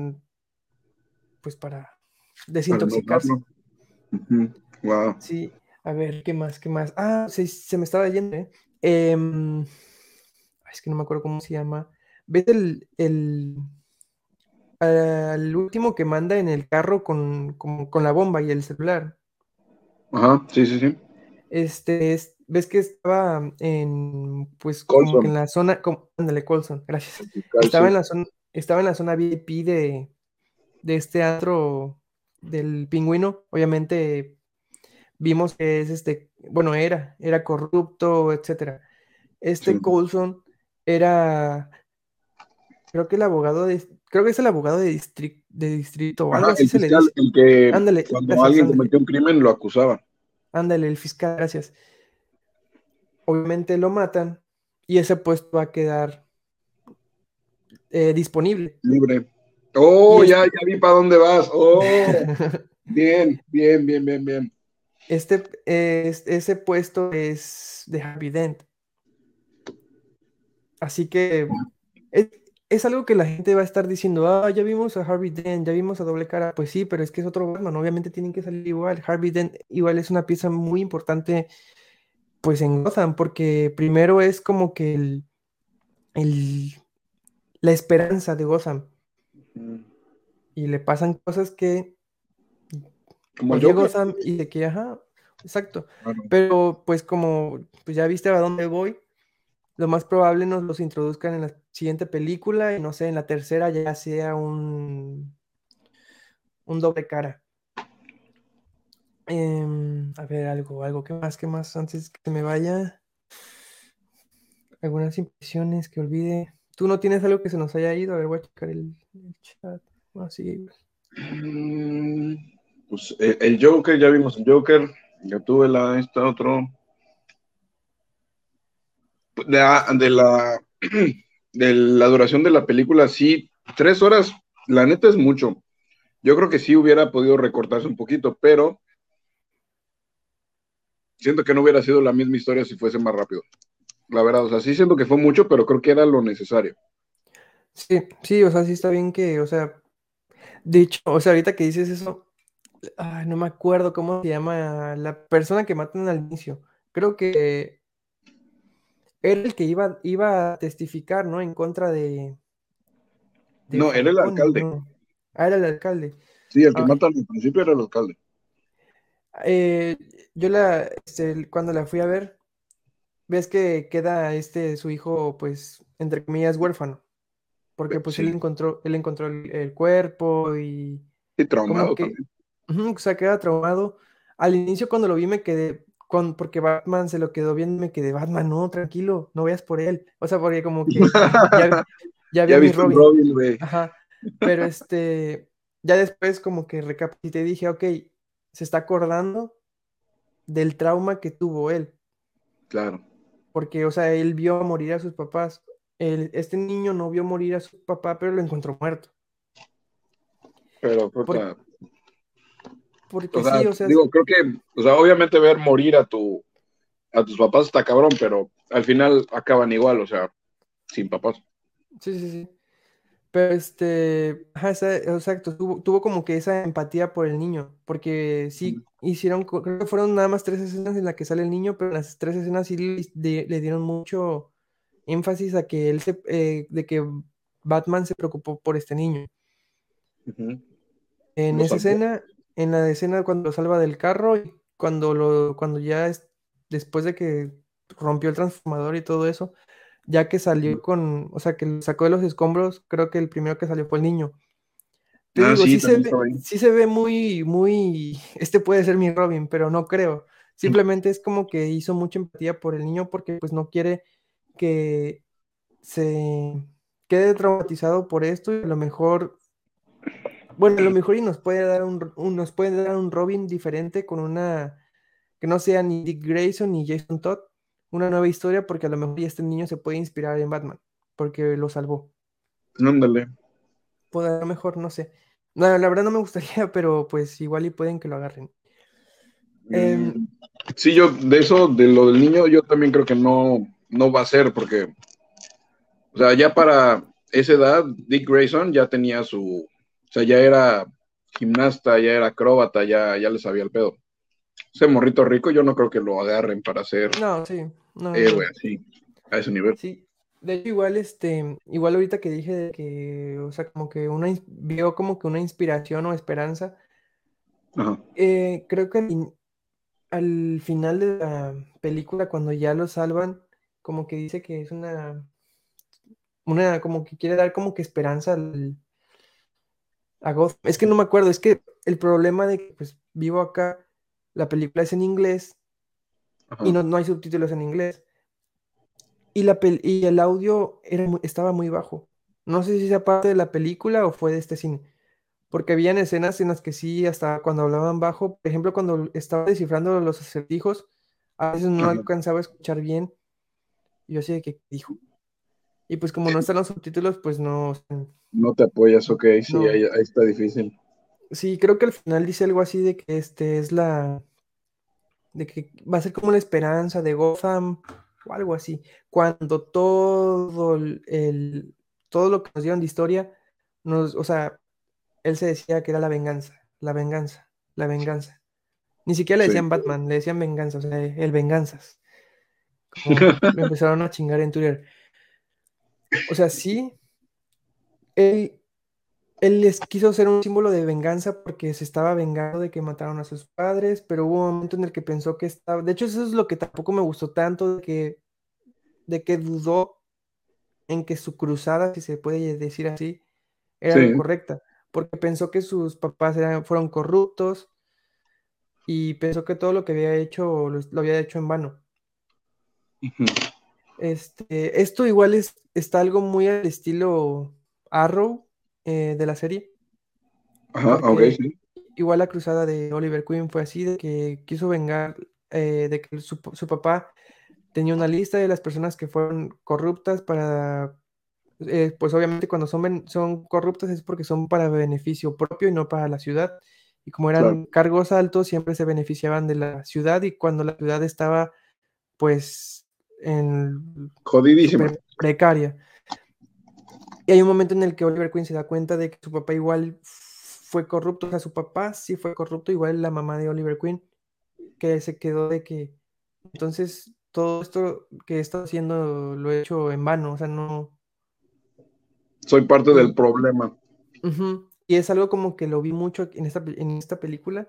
pues para desintoxicarse. Wow. Sí, a ver, ¿qué más? ¿Qué más? Ah, se, se me estaba yendo, ¿eh? Em, es que no me acuerdo cómo se llama. ¿Ves el, el, último que manda en el carro con, con la bomba y el celular? Ajá, sí, sí, sí. Este, es, ves que estaba en, pues, como que en la zona, como, ándale, Colson, gracias. Estaba en la zona, estaba en la zona VIP de, de este antro del pingüino. Obviamente vimos que es este, bueno, era, era corrupto, etcétera. Este Colson era, creo que el abogado de, creo que es el abogado de, distrito, de distrito, algo así se le dice. El que ándale, cuando alguien cometió un crimen lo acusaba. Ándale, el fiscal, gracias. Obviamente lo matan y ese puesto va a quedar eh, disponible. Libre. Oh, ya, ya vi para dónde vas. Oh, bien, bien, bien, bien, bien. Este, ese puesto es de Harvey Dent. Así que es, algo que la gente va a estar diciendo, ah, ya vimos a Harvey Dent, ya vimos a Doble Cara. Pues sí, pero es que es otro Batman, obviamente tienen que salir igual. Harvey Dent igual es una pieza muy importante, pues en Gotham, porque primero es como que el, el la esperanza de Gotham. Y le pasan cosas que como yo Gotham y de que, ajá, exacto. Pero pues como pues ya viste a dónde voy, lo más probable nos los introduzcan en la siguiente película y no sé, en la tercera ya sea un, un doble cara. Em, a ver, algo, algo, ¿qué más? ¿Qué más? Antes que me vaya. Algunas impresiones que olvide. ¿Tú no tienes algo que se nos haya ido? A ver, voy a checar el, chat. Ah, mm, pues eh, el Joker, ya vimos el Joker. Ya tuve la, esta otro de, de, la, de la duración de la película, sí, tres horas, la neta es mucho. Yo creo que sí hubiera podido recortarse un poquito, pero siento que no hubiera sido la misma historia si fuese más rápido. La verdad, o sea, sí siento que fue mucho, pero creo que era lo necesario. Sí, sí, o sea, sí está bien que, o sea, dicho, o sea, ahorita que dices eso, no me acuerdo cómo se llama la persona que matan al inicio. Creo que era el que iba, iba a testificar, ¿no? En contra de. no, era el alcalde. Ah, era el alcalde. Sí, el que ah. mata al principio era el alcalde. Eh, yo la, este, cuando la fui a ver, ves que queda este su hijo, pues, entre comillas, huérfano. Porque pues él encontró, él encontró el, cuerpo y. Y traumado que, o sea, queda traumado. Al inicio, cuando lo vi, me quedé, porque Batman se lo quedó bien, me quedé, Batman, no, tranquilo, no veas por él. O sea, porque como que ya, ya, vi mi Robin. Ajá. Pero este, ya después como que recapacité y dije, ok, se está acordando del trauma que tuvo él. Claro. Porque, o sea, él vio morir a sus papás. El, este niño no vio morir a su papá, pero lo encontró muerto. Pero, porque sí, o sea. Digo, creo que, o sea, obviamente ver morir a tu a tus papás está cabrón, pero al final acaban igual, o sea, sin papás. Sí, sí, sí. Pero este, ajá, exacto, tuvo, tuvo como que esa empatía por el niño, porque sí hicieron, creo que fueron nada más tres escenas en las que sale el niño, pero en las tres escenas sí le, dieron mucho énfasis a que él se, eh, de que Batman se preocupó por este niño. En esa escena, en la escena cuando lo salva del carro y cuando lo, cuando ya es, después de que rompió el transformador y todo eso, ya que salió con, o sea, que lo sacó de los escombros, creo que el primero que salió fue el niño. Te Ah, digo, sí, sí se también ve, estaba ahí. sí se ve muy, muy, este puede ser mi Robin, pero no creo. Simplemente es como que hizo mucha empatía por el niño porque pues no quiere que se quede traumatizado por esto y a lo mejor, bueno, a lo mejor y nos puede dar un, un- nos puede dar un Robin diferente con una, que no sea ni Dick Grayson ni Jason Todd, una nueva historia porque a lo mejor este niño se puede inspirar en Batman porque lo salvó. Ándale. Puede, a lo mejor, no sé. No, la verdad no me gustaría, pero pues igual y pueden que lo agarren. Em, Mm, Sí, yo de eso, de lo del niño, yo también creo que no, no va a ser, porque, o sea, ya para esa edad, Dick Grayson ya tenía su, o sea, ya era gimnasta, ya era acróbata, ya, ya le sabía el pedo. Ese morrito rico, yo no creo que lo agarren para ser no, sí, no, héroe no. así, a ese nivel. Sí, de hecho igual este, igual ahorita que dije de que, o sea, como que una, vio como que una inspiración o esperanza, Ajá. eh, creo que al, al final de la película, cuando ya lo salvan, como que dice que es una, una, como que quiere dar como que esperanza al, a Gotham. Es que no me acuerdo, es que el problema de que pues vivo acá, la película es en inglés Ajá. y no, no hay subtítulos en inglés. Y, la pel- y el audio era, estaba muy bajo. No sé si sea parte de la película o fue de este cine. Porque habían escenas en las que sí, hasta cuando hablaban bajo, por ejemplo, cuando estaba descifrando los acertijos, a veces no Ajá. alcanzaba a escuchar bien. Yo de que ¿qué dijo. Y pues como no están los subtítulos, pues no. No te apoyas, ok, sí, No. ahí, ahí está difícil. Sí, creo que al final dice algo así de que este es la. de que va a ser como la esperanza de Gotham o algo así. Cuando todo el, todo lo que nos dieron de historia, nos, o sea, él se decía que era la venganza, la venganza, la venganza. Ni siquiera le Sí. decían Batman, le decían venganza, o sea, el venganzas. Como me empezaron a chingar en Twitter. O sea, sí, él, él les quiso ser un símbolo de venganza porque se estaba vengando de que mataron a sus padres, pero hubo un momento en el que pensó que estaba. De hecho, eso es lo que tampoco me gustó tanto, de que, de que dudó en que su cruzada, si se puede decir así, era Sí. correcta, porque pensó que sus papás eran, fueron corruptos y pensó que todo lo que había hecho lo, lo había hecho en vano. Ujú. Este, esto igual es, está algo muy al estilo Arrow eh, de la serie. Ajá, ok, sí. igual la cruzada de Oliver Queen fue así, de que quiso vengar, eh, de que su, su papá tenía una lista de las personas que fueron corruptas para, eh, pues obviamente cuando son, son corruptas es porque son para beneficio propio y no para la ciudad. Y como eran Claro. cargos altos, siempre se beneficiaban de la ciudad y cuando la ciudad estaba, pues, en Jodidísima. precaria. Y hay un momento en el que Oliver Queen se da cuenta de que su papá igual fue corrupto, o sea, su papá sí fue corrupto, igual la mamá de Oliver Queen, que se quedó de que, entonces, todo esto que he estado haciendo lo he hecho en vano, o sea, no... Soy parte del Y, problema. y es algo como que lo vi mucho en esta, en esta película,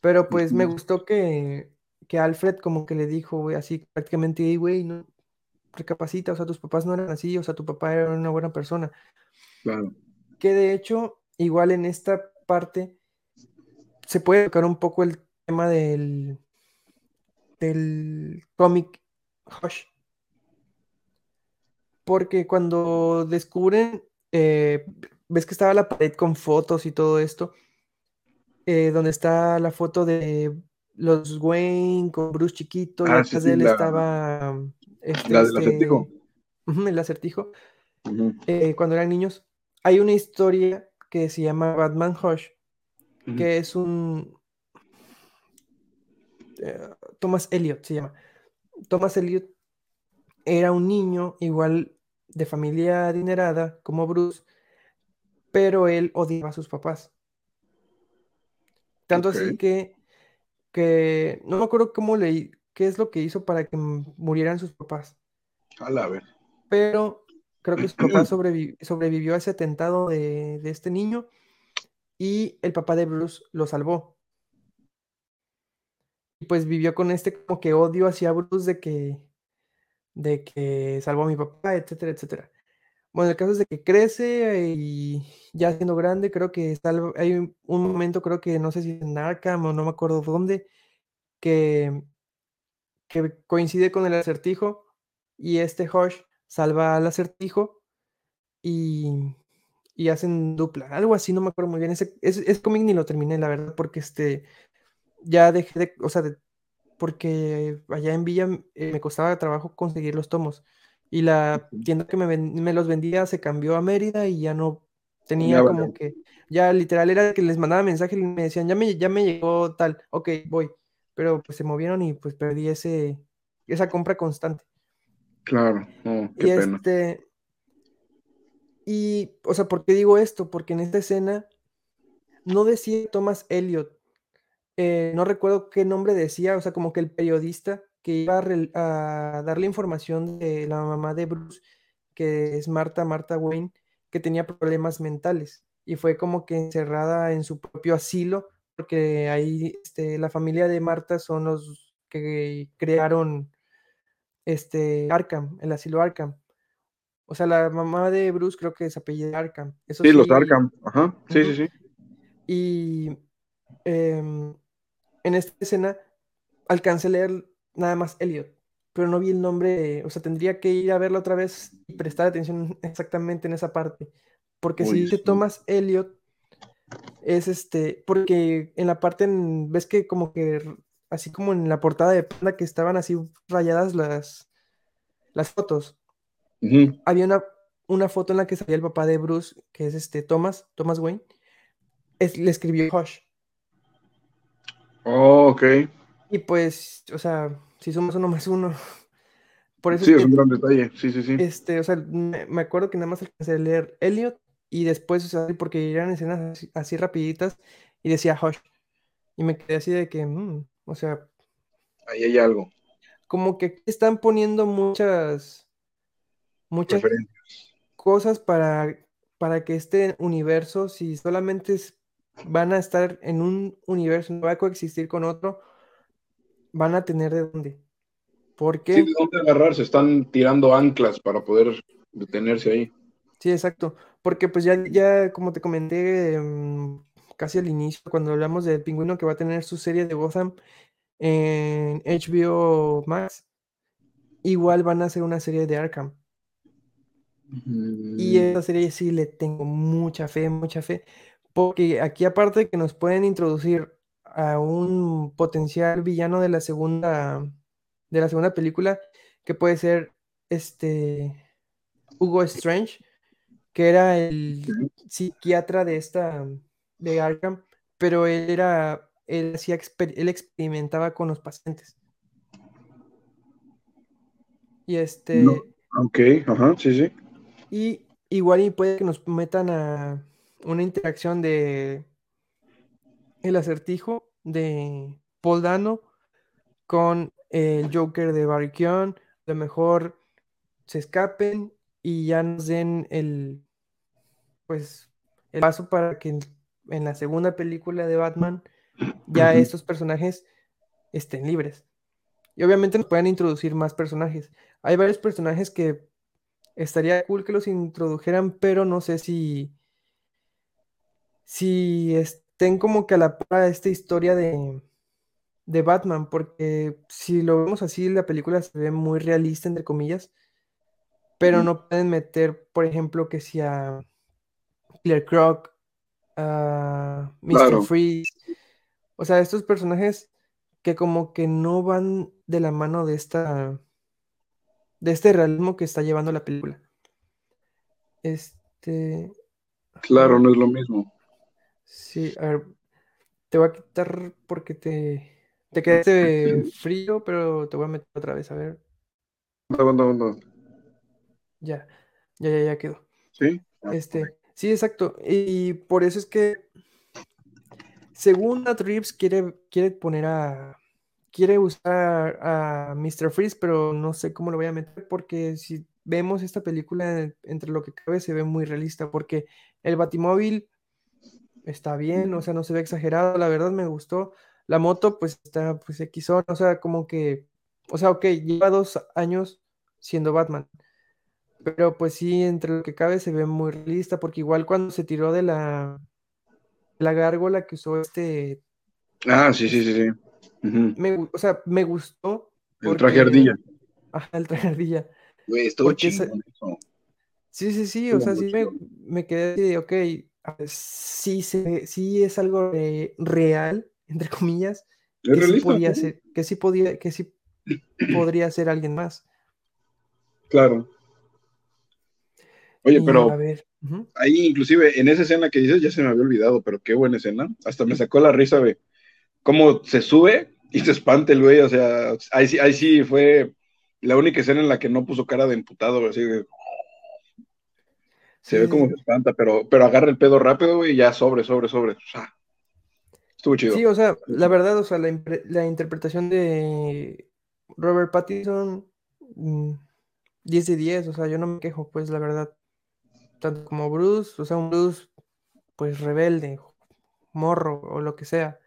pero pues me gustó que, que Alfred como que le dijo, güey, así prácticamente, "Ey, güey, no, recapacita, o sea, tus papás no eran así, o sea, tu papá era una buena persona. Claro. que de hecho, igual en esta parte se puede tocar un poco el tema del, del cómic Hush, porque cuando descubren, eh, ves que estaba la pared con fotos y todo esto, eh, donde está la foto de los Wayne con Bruce chiquito y Ah, sí, atrás sí, de él la, estaba este, la del acertijo. este, el acertijo, eh, cuando eran niños, hay una historia que se llama Batman Hush, que es un eh, Thomas Elliot se llama. Thomas Elliot era un niño igual de familia adinerada como Bruce, pero él odiaba a sus papás. Tanto así que, que no me acuerdo cómo le, qué es lo que hizo para que murieran sus papás, A la ver. pero creo que su papá sobrevi- sobrevivió a ese atentado de, de este niño y el papá de Bruce lo salvó. Y pues vivió con este como que odio hacia Bruce de que, de que salvó a mi papá, etcétera, etcétera. Bueno, el caso es de que crece y ya siendo grande, creo que salva- hay un momento, creo que no sé si en Arkham o no me acuerdo dónde, que, coincide con el acertijo y este Hush salva al acertijo y, hacen dupla, algo así, no me acuerdo muy bien. Ese, ese cómic ni lo terminé, la verdad, porque este, ya dejé de, o sea, de- porque allá en Villa eh, me costaba trabajo conseguir los tomos y la tienda que me, ven- me los vendía se cambió a Mérida y ya no Ya tenía vale. como que, ya literal era que les mandaba mensaje y me decían, ya me, ya me llegó tal, ok, voy, pero pues se movieron y pues perdí ese, esa compra constante. Claro. Oh, qué Y pena. este, y, o sea, ¿por qué digo esto? Porque en esta escena no decía Thomas Elliot, eh, no recuerdo qué nombre decía, o sea, como que el periodista que iba a, a darle información de la mamá de Bruce, que es Marta, Marta Wayne, que tenía problemas mentales y fue como que encerrada en su propio asilo, porque ahí este, la familia de Marta son los que crearon este Arkham, el asilo Arkham. O sea, la mamá de Bruce creo que es apellido Arkham. Eso Sí, los sí. Arkham. Ajá. Sí, sí, sí. Y em, en esta escena alcancé a leer nada más Elliot, pero no vi el nombre, o sea, tendría que ir a verla otra vez y prestar atención exactamente en esa parte, porque si dice sí. Thomas Elliot, es este, porque en la parte, en- ves que como que, así como en la portada de Panda que estaban así rayadas las, las fotos, había una, una foto en la que salía el papá de Bruce, que es este Thomas, Thomas Wayne, es- le escribió Hush. Oh, ok. Y pues, o sea, si sumas uno más uno, por eso Sí, es un gran detalle. Sí, sí, sí. este, o sea, me, acuerdo que nada más alcancé a leer Elliot y después, o sea, porque eran escenas así, así rapiditas y decía Hush. Y me quedé así de que, mm, o sea, Ahí hay algo. como que están poniendo muchas, muchas cosas para, para que este universo, si solamente es- van a estar en un universo, no va a coexistir con otro, van a tener de dónde. ¿Por Sí, qué? ¿de dónde agarrar? Se están tirando anclas para poder detenerse ahí. Sí, exacto. Porque pues ya, ya como te comenté mm, casi al inicio, cuando hablamos del pingüino que va a tener su serie de Gotham en HBO Max, igual van a hacer una serie de Arkham. Y Mm, esa serie sí le tengo mucha fe, mucha fe. Porque aquí aparte de que nos pueden introducir a un potencial villano de la segunda, de la segunda película, que puede ser este Hugo Strange, que era el psiquiatra de esta, de Arkham, pero él era, él hacía, él experimentaba con los pacientes. Y este, No. Ok, ajá, sí, sí. y igual y puede que nos metan a una interacción de el acertijo de Paul Dano con el Joker de Barry a lo mejor se escapen y ya nos den el, pues, el paso para que en, en la segunda película de Batman ya estos personajes estén libres. Y obviamente nos pueden introducir más personajes. Hay varios personajes que estaría cool que los introdujeran, pero no sé si, si estén como que a la par esta historia de, de Batman, porque si lo vemos así, la película se ve muy realista, entre comillas, pero no pueden meter, por ejemplo, que si a Killer Croc, a Mr. Claro. Freeze, o sea, estos personajes que como que no van de la mano de esta, de este realismo que está llevando la película. Este, Claro, no es lo mismo. Sí, a ver, te voy a quitar porque te, te quedaste frío, pero te voy a meter otra vez, a ver, Aguanta, aguanta, aguanta. ya, ya, ya, ya quedó. ¿Sí? Este. Sí, exacto. Y por eso es que, según Reeves, quiere, quiere poner a. Quiere usar a Mr. Freeze, pero no sé cómo lo voy a meter, porque si vemos esta película, entre lo que cabe, se ve muy realista, porque el Batimóvil está bien, o sea, no se ve exagerado, la verdad me gustó. La moto, pues está, pues X, o sea, como que, o sea, ok, lleva dos años siendo Batman, pero pues sí, entre lo que cabe se ve muy realista, porque igual cuando se tiró de la, la gárgola que usó este... Ah, sí, sí, sí, sí. me, o sea, me gustó. El traje ardilla. Ajá, el traje ardilla. Güey, estuvo chido. Sí, sí, sí, o sea, sí me, me, quedé de, ok, sí, se, sí es algo real, entre comillas, que sí podía ser, que sí podía, que sí podría ser alguien más. Claro. Oye, pero ahí inclusive en esa escena que dices ya se me había olvidado, pero qué buena escena. Hasta me sacó la risa de cómo se sube y se espanta el güey. O sea, ahí sí, ahí sí fue la única escena en la que no puso cara de emputado, así se ve como se espanta, pero, pero agarra el pedo rápido, güey, y ya sobre, sobre, sobre. Estuvo chido. Sí, o sea, la verdad, o sea, la, la interpretación de Robert Pattinson, 10 mm, de 10, o sea, yo no me quejo, pues, la verdad tanto como Bruce, o sea, un Bruce pues rebelde, morro o lo que sea.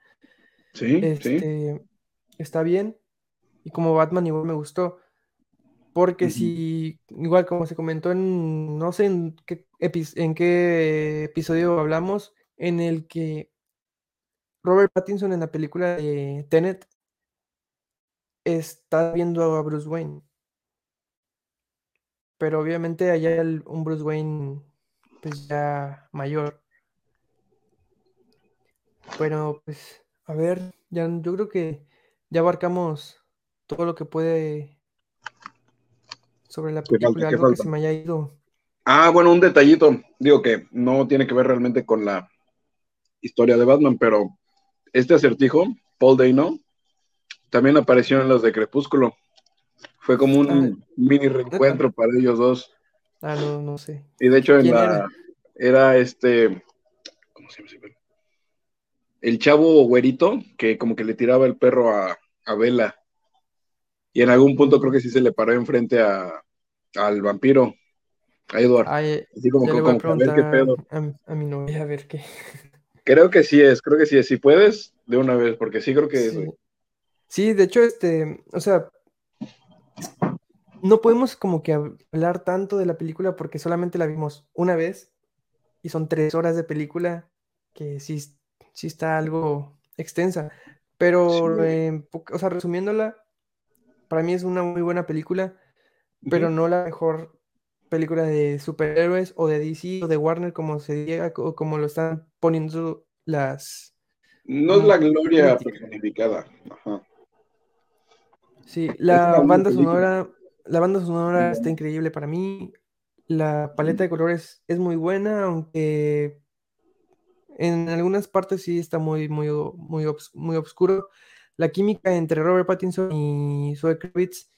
Sí, este, Está bien. Y como Batman igual me gustó. Porque si, igual como se comentó en, no sé en qué, en qué episodio hablamos, en el que Robert Pattinson en la película de Tenet está viendo a Bruce Wayne. Pero obviamente allá hay un Bruce Wayne pues ya mayor. Bueno, pues a ver, ya yo creo que ya abarcamos todo lo que puede sobre la película, algo que se me haya ido. Ah, bueno, un detallito, digo que no tiene que ver realmente con la historia de Batman, pero este acertijo, Paul Dano, también apareció en los de Crepúsculo. Fue como un ah, mini reencuentro para ellos dos. Ah, no, no sé. Y de hecho en la era? este ¿cómo se llama El chavo güerito que como que le tiraba el perro a, a Vela. Y en algún punto creo que sí se le paró enfrente a, al vampiro, a Edward. Así como, a, ver qué pedo. A, mi novia a ver qué. Creo que sí es, creo que sí es. Si puedes, de una vez, porque sí creo que sí. es. Sí, de hecho, este, o sea, no podemos como que hablar tanto de la película porque solamente la vimos una vez y son tres horas de película que sí, sí está algo extensa. Pero, o sea, resumiéndola, para mí es una muy buena película, pero no la mejor película de superhéroes o de DC o de Warner, como se diga, o como lo están poniendo las... No es la gloria personificada. Ajá. Sí, la banda sonora, la banda sonora está increíble para mí. La paleta de colores es muy buena, aunque en algunas partes sí está muy, muy, muy, muy oscuro. La química entre Robert Pattinson y Zoe Kravitz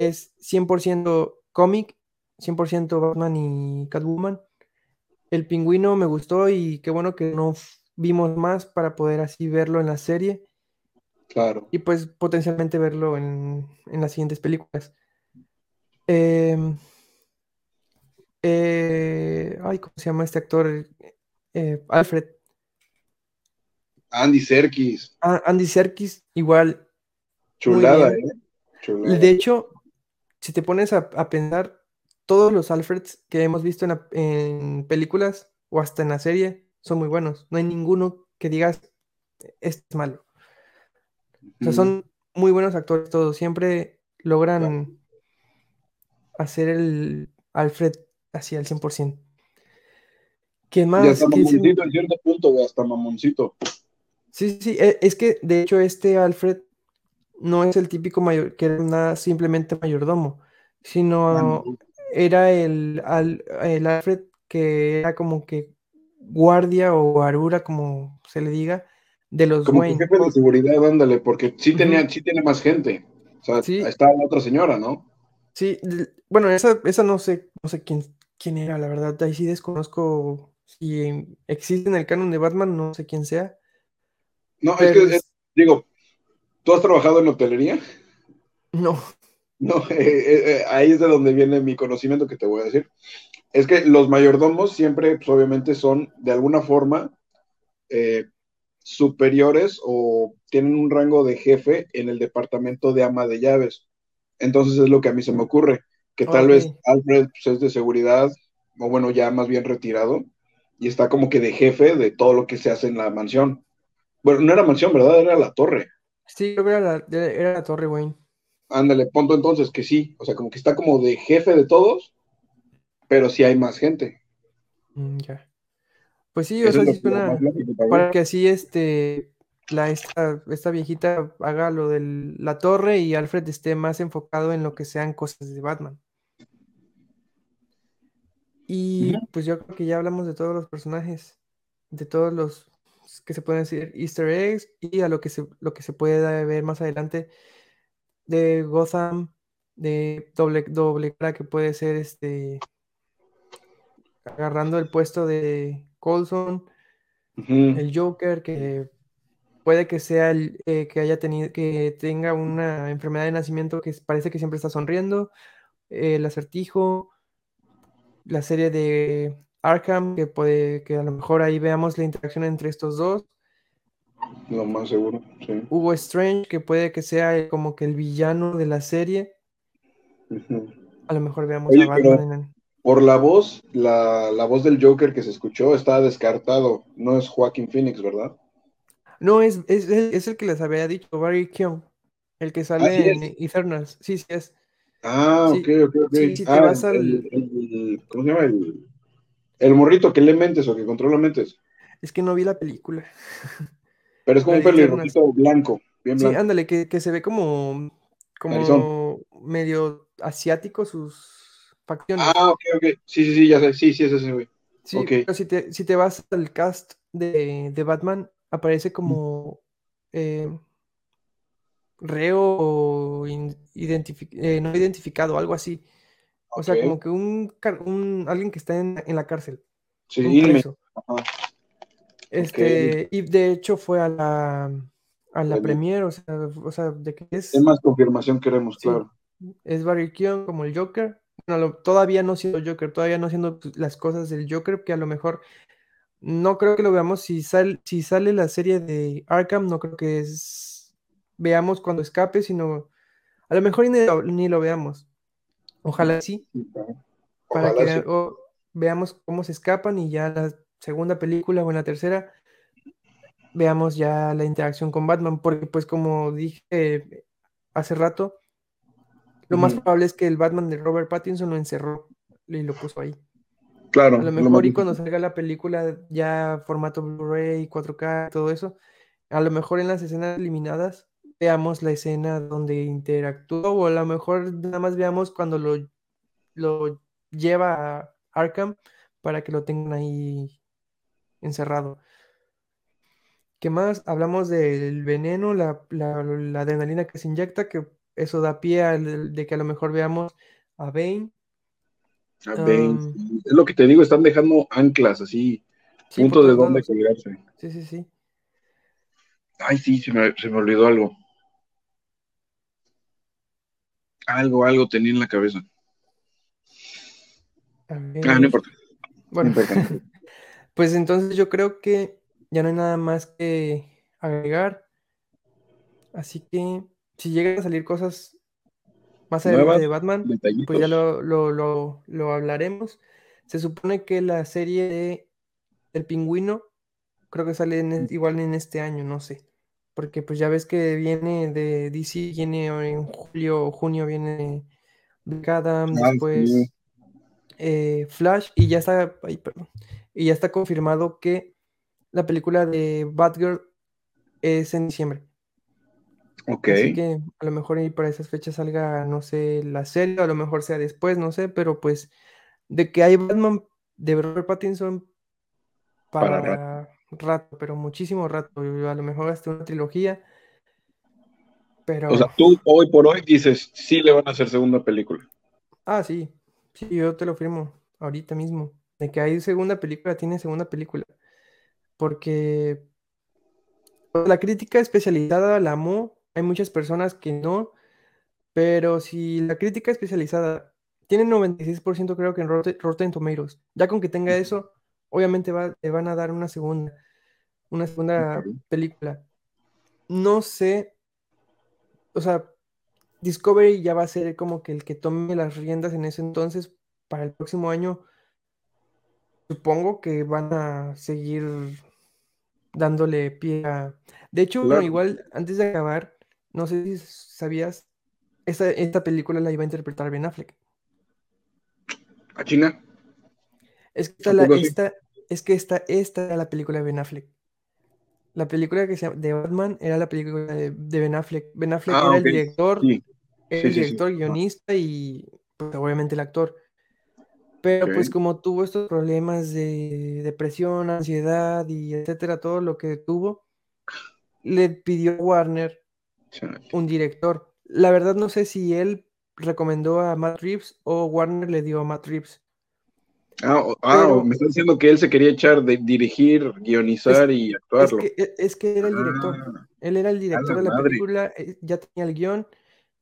es 100% cómic, 100% Batman y Catwoman. El pingüino me gustó y qué bueno que no vimos más para poder así verlo en la serie. Claro. Y pues potencialmente verlo en, las siguientes películas. Em, eh, ay, ¿cómo se llama este actor? Eh, Alfred. Andy Serkis. Ah, Andy Serkis, igual. Chulada, ¿eh? De hecho, si te pones a, pensar, todos los Alfreds que hemos visto en, en, películas o hasta en la serie son muy buenos. No hay ninguno que digas, es malo. O sea, son muy buenos actores todos. Siempre logran hacer el Alfred así al 100%. ¿Quién más? Y hasta mamoncito en cierto punto, hasta mamoncito. Sí, sí, e, es que de hecho este Alfred no es el típico mayor, que era nada simplemente mayordomo, sino era el, el Alfred que era como que guardia o arura, como se le diga, de los Como jefe de seguridad, ándale, porque sí, tenía, sí tiene más gente. O sea, sí. está la otra señora, ¿no? Sí, bueno, esa, esa no sé, no sé quién, quién era, la verdad. Ahí sí desconozco si existe en el canon de Batman, no sé quién sea. No, es que, es, digo, ¿tú has trabajado en hotelería? No. No, eh, eh, eh, ahí es de donde viene mi conocimiento que te voy a decir. Es que los mayordomos siempre, pues, obviamente, son de alguna forma superiores o tienen un rango de jefe en el departamento de ama de llaves. Entonces es lo que a mí se me ocurre, que tal vez Alfred pues, es de seguridad, o bueno, ya más bien retirado, y está como que de jefe de todo lo que se hace en la mansión. Bueno, no era mansión, ¿verdad? Era la torre. Sí, creo que era la, era la torre, Wayne. Ándale, punto entonces que sí, o sea, como que está como de jefe de todos, pero sí hay más gente. Mm, ya. Pues sí, o sea, sí suena para que así este la esta, esta viejita haga lo de la torre y Alfred esté más enfocado en lo que sean cosas de Batman. Y pues yo creo que ya hablamos de todos los personajes, de todos los que se pueden decir easter eggs y a lo que se, lo que se puede ver más adelante de Gotham, de doble, doble cara que puede ser este agarrando el puesto de Colson, el Joker que puede que sea el eh, que haya tenido que tenga una enfermedad de nacimiento que parece que siempre está sonriendo, el acertijo, la serie de Arkham, que puede que a lo mejor ahí veamos la interacción entre estos dos. Lo más seguro, sí. Hugo Strange, que puede que sea como que el villano de la serie. A lo mejor veamos a Batman Por la voz, la, voz del Joker que se escuchó está descartado. No es Joaquin Phoenix, ¿verdad? No, es, es, el que les había dicho, Barry Keoghan, el que sale en Eternals. Sí, sí es. Ah, ok, ok, ok. Ah, ¿Cómo se llama? El, el morrito que lee mentes o que controla mentes. Es que no vi la película. Pero es como un pelirrojito blanco, bien blanco. Sí, ándale, que, se ve como, como medio asiático sus facciones. Ah, ok, ok. Sí, sí, sí, ya sé. Sí, sí, es ese, güey. Sí, pero si te, si te vas al cast de, de Batman, aparece como eh, reo o eh, no identificado, algo así. O sea, como que un, un, alguien que está en, la cárcel. Sí, Este, y de hecho fue a la a la premier, o sea, o sea, de que es. Es más confirmación queremos, claro. Es Barry Keoghan como el Joker. Bueno, todavía no siendo Joker, todavía no haciendo pues, las cosas del Joker, que a lo mejor no creo que lo veamos si, sal, si sale la serie de Arkham, no creo que es, veamos cuando escape, sino a lo mejor ni lo, veamos. Ojalá sí. para que veamos cómo se escapan y ya la segunda película o en la tercera veamos ya la interacción con Batman, porque pues como dije hace rato, lo más probable es que el Batman de Robert Pattinson lo encerró y lo puso ahí. Claro. A lo mejor y cuando salga la película ya formato Blu-ray, 4K, todo eso, a lo mejor en las escenas eliminadas veamos la escena donde interactúa o a lo mejor nada más veamos cuando lo, lo lleva a Arkham para que lo tengan ahí encerrado. ¿Qué más? Hablamos del veneno, la, adrenalina que se inyecta, que eso da pie a de que a lo mejor veamos a Bane es lo que te digo, están dejando anclas así, puntos de donde colgarse. Sí, sí, sí. Ay, sí, se me, olvidó algo. Algo, algo tenía en la cabeza. Ah, no importa. Bueno, pues entonces yo creo que ya no hay nada más que agregar. Así que si llegan a salir cosas más adelante de Batman, pues ya lo, hablaremos. Se supone que la serie de El Pingüino creo que sale igual en este año, no sé. Porque pues ya ves que viene de DC, viene en julio o junio, viene Adam, ah, después eh, Flash, y ya está, y ya está confirmado que la película de Batgirl es en diciembre. Ok. Así que a lo mejor para esas fechas salga, no sé, la serie, a lo mejor sea después, no sé, pero pues de que hay Batman de Robert Pattinson para, rato. pero muchísimo rato, a lo mejor hasta una trilogía. Pero... O sea, tú hoy por hoy dices, sí le van a hacer segunda película. Ah, sí, sí, yo te lo firmo ahorita mismo. de que hay segunda película, tiene segunda película. Porque pues, la crítica especializada la amó, hay muchas personas que no, pero si la crítica especializada tiene 96% creo que en Rotten, Tomatoes, ya con que tenga eso, obviamente va, le van a dar una segunda, una segunda película. No sé, o sea, Discovery ya va a ser como que el que tome las riendas en ese entonces para el próximo año. Supongo que van a seguir dándole pie a... De hecho, igual, antes de acabar, no sé si sabías, esta, esta película la iba a interpretar Ben Affleck. ¿A China? Es que esta, la, es que esta, esta era la película de Ben Affleck. La película que se llama de Batman era la película de, Ben Affleck. Ben Affleck ah, era el director, el director, guionista y pues, obviamente el actor. Pero pues como tuvo estos problemas de depresión, ansiedad y etcétera, todo lo que tuvo, le pidió Warner un director. La verdad no sé si él recomendó a Matt Reeves o Warner le dio a Matt Reeves. Ah, ah me está diciendo que él se quería echar de dirigir, guionizar y actuarlo. Es que, era el director. Ah, él era el director de la película, eh, ya tenía el guion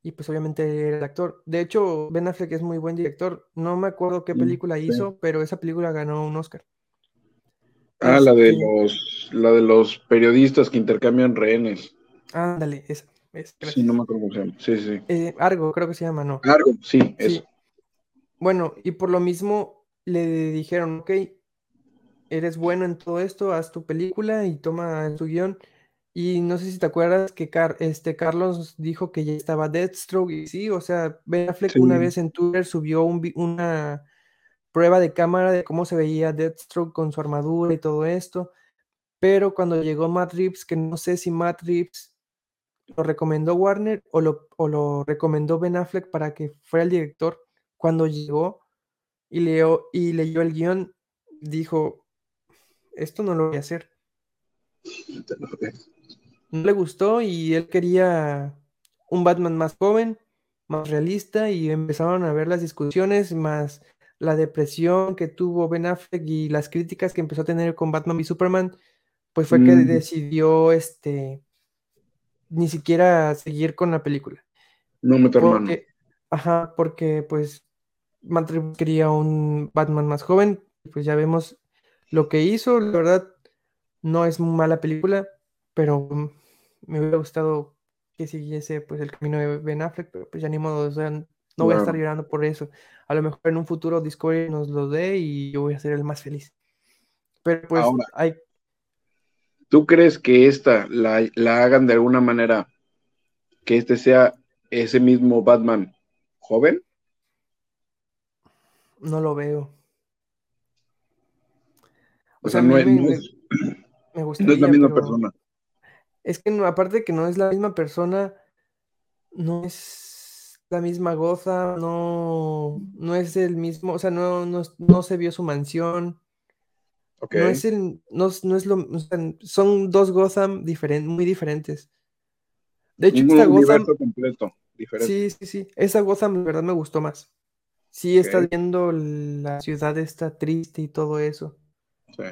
y pues obviamente era el actor. De hecho, Ben Affleck es muy buen director. No me acuerdo qué película hizo, pero esa película ganó un Oscar. Ah, la de este los la de los periodistas que intercambian rehenes. Ándale, esa. sí, no me acuerdo cómo se llama. Sí, sí. Eh, Argo, creo que se llama, ¿no? Argo, sí, eso. Bueno, y por lo mismo le dijeron, ok, eres bueno en todo esto, haz tu película y toma tu guion. Y no sé si te acuerdas que este Carlos dijo que ya estaba Deathstroke y sí, o sea, Ben Affleck una vez en Twitter subió una prueba de cámara de cómo se veía Deathstroke con su armadura y todo esto, pero cuando llegó Matt Reeves, que no sé si Matt Reeves lo recomendó Warner o lo, o lo recomendó Ben Affleck para que fuera el director, cuando llegó y, leo, y leyó el guion, dijo, esto no lo voy a hacer no le gustó y él quería un Batman más joven, más realista y empezaron a ver las discusiones más la depresión que tuvo Ben Affleck y las críticas que empezó a tener con Batman y Superman, pues fue que decidió este ni siquiera seguir con la película. No me porque, Ajá, porque pues Matt quería un Batman más joven, pues ya vemos lo que hizo, la verdad no es mala película, pero me hubiera gustado que siguiese pues el camino de Ben Affleck, pero pues ya ni modo, o sea, no voy a estar llorando por eso. A lo mejor en un futuro Discovery nos lo dé y yo voy a ser el más feliz. Pero pues hay... ¿Tú crees que esta la, la hagan de alguna manera que este sea ese mismo Batman joven? No lo veo. O, sea, no, es, me, gustaría, no es la misma persona. Es que aparte de que no es la misma persona, no es la misma Gotham, no, no es el mismo, o sea, no, no, se vio su mansión. No es el, no, es lo, son dos Gotham muy diferentes. De hecho, esta Gotham. Completo, Sí, sí, sí. Esa Gotham, la verdad, me gustó más. Sí, está viendo la ciudad esta triste y todo eso. Sí.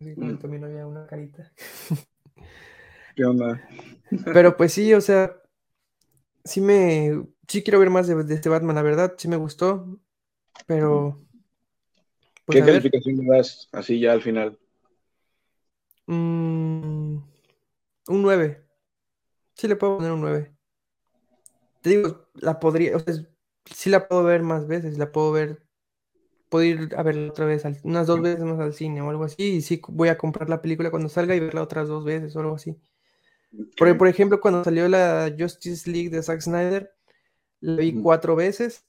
Mm. también había una carita. ¿Qué onda? Pero pues sí, o sea, sí me. Sí quiero ver más de, este Batman, la verdad, sí me gustó. Pero. Pues, ¿Qué calificación le das así ya al final? Mm, un 9. Sí le puedo poner un 9. Te digo, la podría, o sea, sí la puedo ver más veces, la puedo ver puedo ir a verla otra vez, unas dos veces más al cine o algo así, y sí voy a comprar la película cuando salga y verla otras dos veces o algo así. Porque, por ejemplo, cuando salió la Justice League de Zack Snyder, la vi cuatro veces,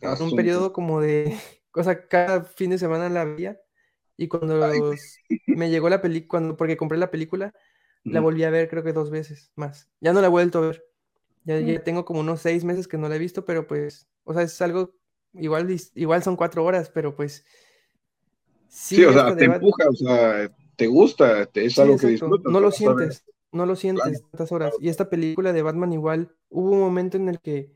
en un periodo como de, cosa, cada fin de semana la veía, y cuando me llegó la película, porque compré la película, la volví a ver creo que dos veces más. Ya no la he vuelto a ver. Ya, ya tengo como unos seis meses que no la he visto, pero pues, o sea, es algo igual, igual son cuatro horas, pero pues... Sí, o sea, te empuja, o sea, te gusta, es algo que disfrutas. No lo sientes, no lo sientes tantas horas. Y esta película de Batman igual, hubo un momento en el que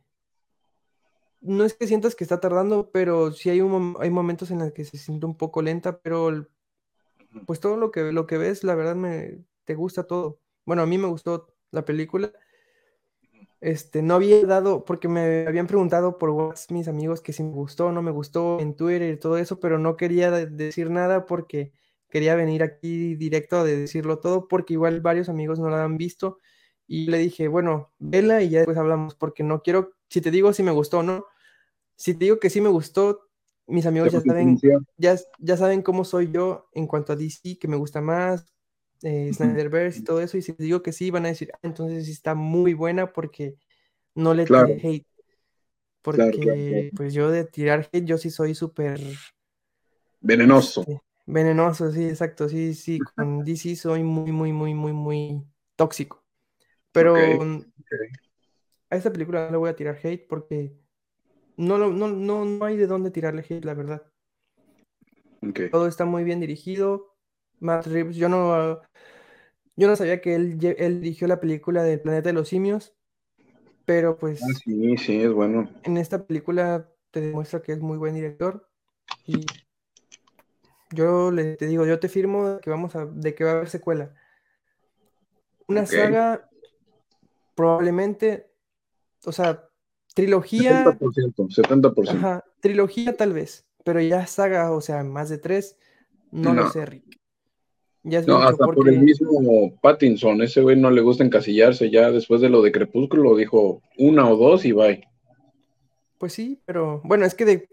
no es que sientas que está tardando, pero sí hay, un, hay momentos en los que se siente un poco lenta, pero pues todo lo que, lo que ves, la verdad, me, te gusta todo. Bueno, a mí me gustó la película. Este, no había dado, porque me habían preguntado por WhatsApp mis amigos que si me gustó o no me gustó en Twitter y todo eso, pero no quería decir nada porque quería venir aquí directo de decirlo todo, porque igual varios amigos no la han visto. Y le dije, bueno, vela y ya después hablamos, porque no quiero, si te digo si me gustó o no, si te digo que sí me gustó, mis amigos ya saben, ya, ya saben cómo soy yo en cuanto a DC, que me gusta más, eh, Snyderverse y todo eso, y si digo que sí, van a decir, ah, entonces sí está muy buena porque no le tiré hate. Porque pues yo de tirar hate, yo sí soy súper... Venenoso. Este, venenoso, sí, exacto, sí, sí, con DC soy muy, muy, muy, muy, muy tóxico. Pero a esta película no le voy a tirar hate porque no, no, no, no hay de dónde tirarle hate, la verdad. Todo está muy bien dirigido. Matt Reeves, yo no, yo no sabía que él, él dirigió la película del Planeta de los Simios, pero pues... Ah, sí, sí, es bueno. En esta película te demuestra que es muy buen director y yo le te digo, yo te firmo que vamos a, de que va a haber secuela. Una saga probablemente, o sea, trilogía. 70%, 70%. Ajá, trilogía tal vez, pero ya saga, o sea, más de tres, no, lo sé, Rick. Ya no, hasta por el mismo Pattinson, ese güey no le gusta encasillarse, ya después de lo de Crepúsculo dijo una o dos y bye. Pues sí, pero bueno, es que de,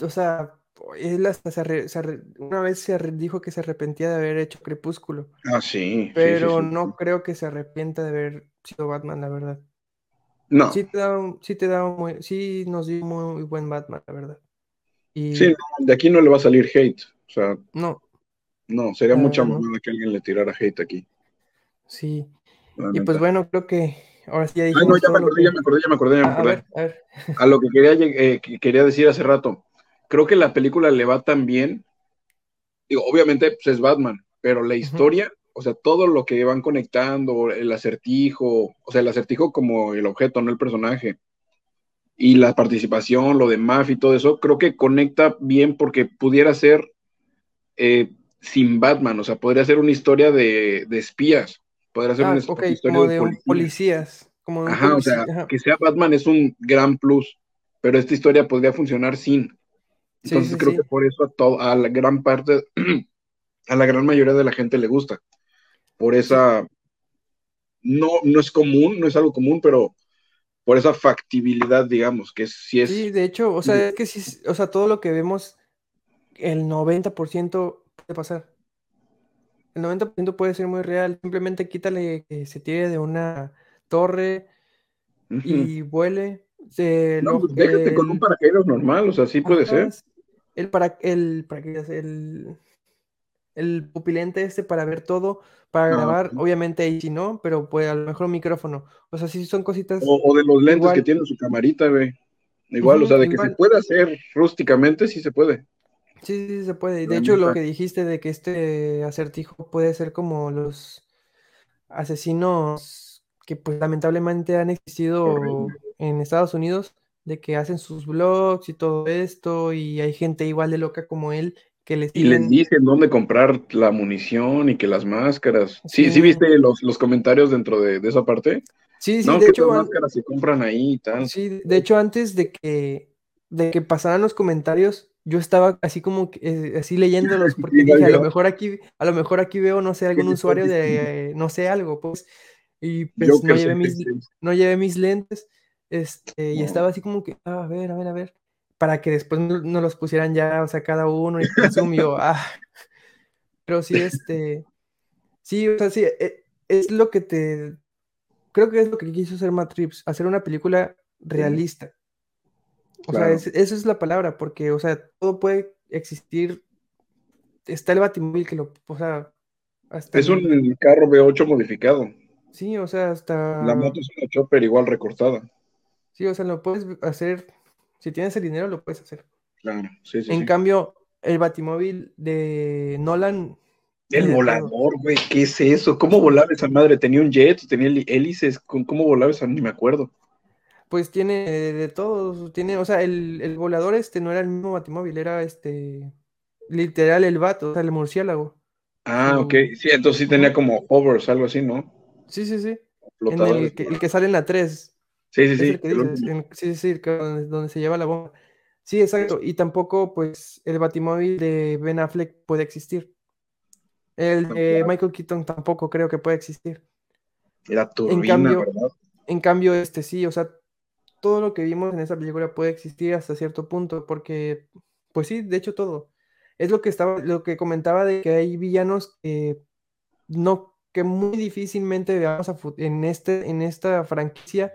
o sea, él hasta se, una vez se dijo que se arrepentía de haber hecho Crepúsculo. Ah, sí. Pero no creo que se arrepienta de haber sido Batman, la verdad. No. Sí te da, sí te da muy, sí nos dio muy buen Batman, la verdad. Y... Sí, de aquí no le va a salir hate. O sea, no. No, sería mucha mamada que alguien le tirara hate aquí. Sí. y pues bueno, creo que ahora sí ya no, ya me acordé, ya me acordé, ya me acordé, ya me acordé. A, ver, a, lo que quería, eh, quería decir hace rato. Creo que la película le va tan bien. Digo, obviamente pues, es Batman, pero la historia, o sea, todo lo que van conectando, el acertijo, o sea, el acertijo como el objeto, no el personaje, y la participación, lo de Maf y todo eso, creo que conecta bien porque pudiera ser eh, sin Batman, o sea, podría ser una historia de, espías, podría ser ah, una, historia de, policías. Como Ajá, o sea, que sea Batman es un gran plus, pero esta historia podría funcionar sin. Entonces creo que por eso a, todo, a la gran parte, a la gran mayoría de la gente le gusta. Por esa, no, no es común, no es algo común, pero por esa factibilidad, digamos, que sí es. Sí, de hecho, o sea, es que sí, o sea, todo lo que vemos, el 90% pasar. El 90% puede ser muy real. Simplemente quítale que se tire de una torre y vuele. no, pues déjate con un paracaídas normal, o sea, sí puede ser. El para el el, el pupilente este para ver todo, para grabar, obviamente ahí sí no, pero puede a lo mejor un micrófono. O sea, sí son cositas. O, de los lentes que tiene su camarita, ve. Igual, o sea, de que se puede hacer rústicamente, sí se puede. Sí, sí, se puede. De hecho, lo que dijiste de que este acertijo puede ser como los asesinos que pues lamentablemente han existido en Estados Unidos, de que hacen sus blogs y todo esto, y hay gente igual de loca como él que les Y les dicen dónde comprar la munición y que las máscaras. Sí, sí, viste los, los comentarios dentro de, esa parte. Sí, sí, de hecho. Las máscaras se compran ahí y tal. Sí, de hecho, antes de que, de que pasaran los comentarios, yo estaba así como eh, así leyéndolos porque dije, a lo mejor aquí, a lo mejor aquí veo, no sé, algún usuario de, no sé, algo, pues, y pues no llevé, mis, no llevé mis lentes, este, y estaba así como que, ah, a ver, a ver, a ver, para que después no, los pusieran ya, o sea, cada uno y consumió, ah, pero sí, este, sí, o sea, sí, e, es, lo que te, creo que es lo que quiso hacer Matt hacer una película realista. O sea, esa es la palabra, porque, o sea, todo puede existir. Está el Batimóvil que lo, o sea, hasta Es un carro V8 modificado. Sí, o sea, hasta. La moto es una chopper igual recortada. Sí, o sea, lo puedes hacer. Si tienes el dinero, lo puedes hacer. Claro, sí, sí. En cambio, el Batimóvil de Nolan. El volador, güey, ¿qué es eso? ¿Cómo volaba esa madre? ¿Tenía un jet? ¿Tenía hélices? ¿Cómo volaba esa? Ni me acuerdo. Pues tiene de todo, tiene, o sea, el, el volador este no era el mismo Batimóvil, era este, literal el vato, o sea, el murciélago. Ah, ok. Sí, entonces sí tenía como hovers, algo así, ¿no? Sí, sí, sí. En el que, el que sale en la 3. Sí, sí, sí. en- sí, sí, donde, donde se lleva la bomba. Sí, exacto. Y tampoco, pues, el Batimóvil de Ben Affleck puede existir. El No, de. Michael Keaton tampoco creo que puede existir. Era turbina, cambio- ¿verdad? En cambio, este sí, o sea, todo lo que vimos en esa película puede existir hasta cierto punto, porque, pues sí, de hecho todo. Es lo que estaba, lo que comentaba de que hay villanos que no, que muy difícilmente veamos a en este, en esta franquicia.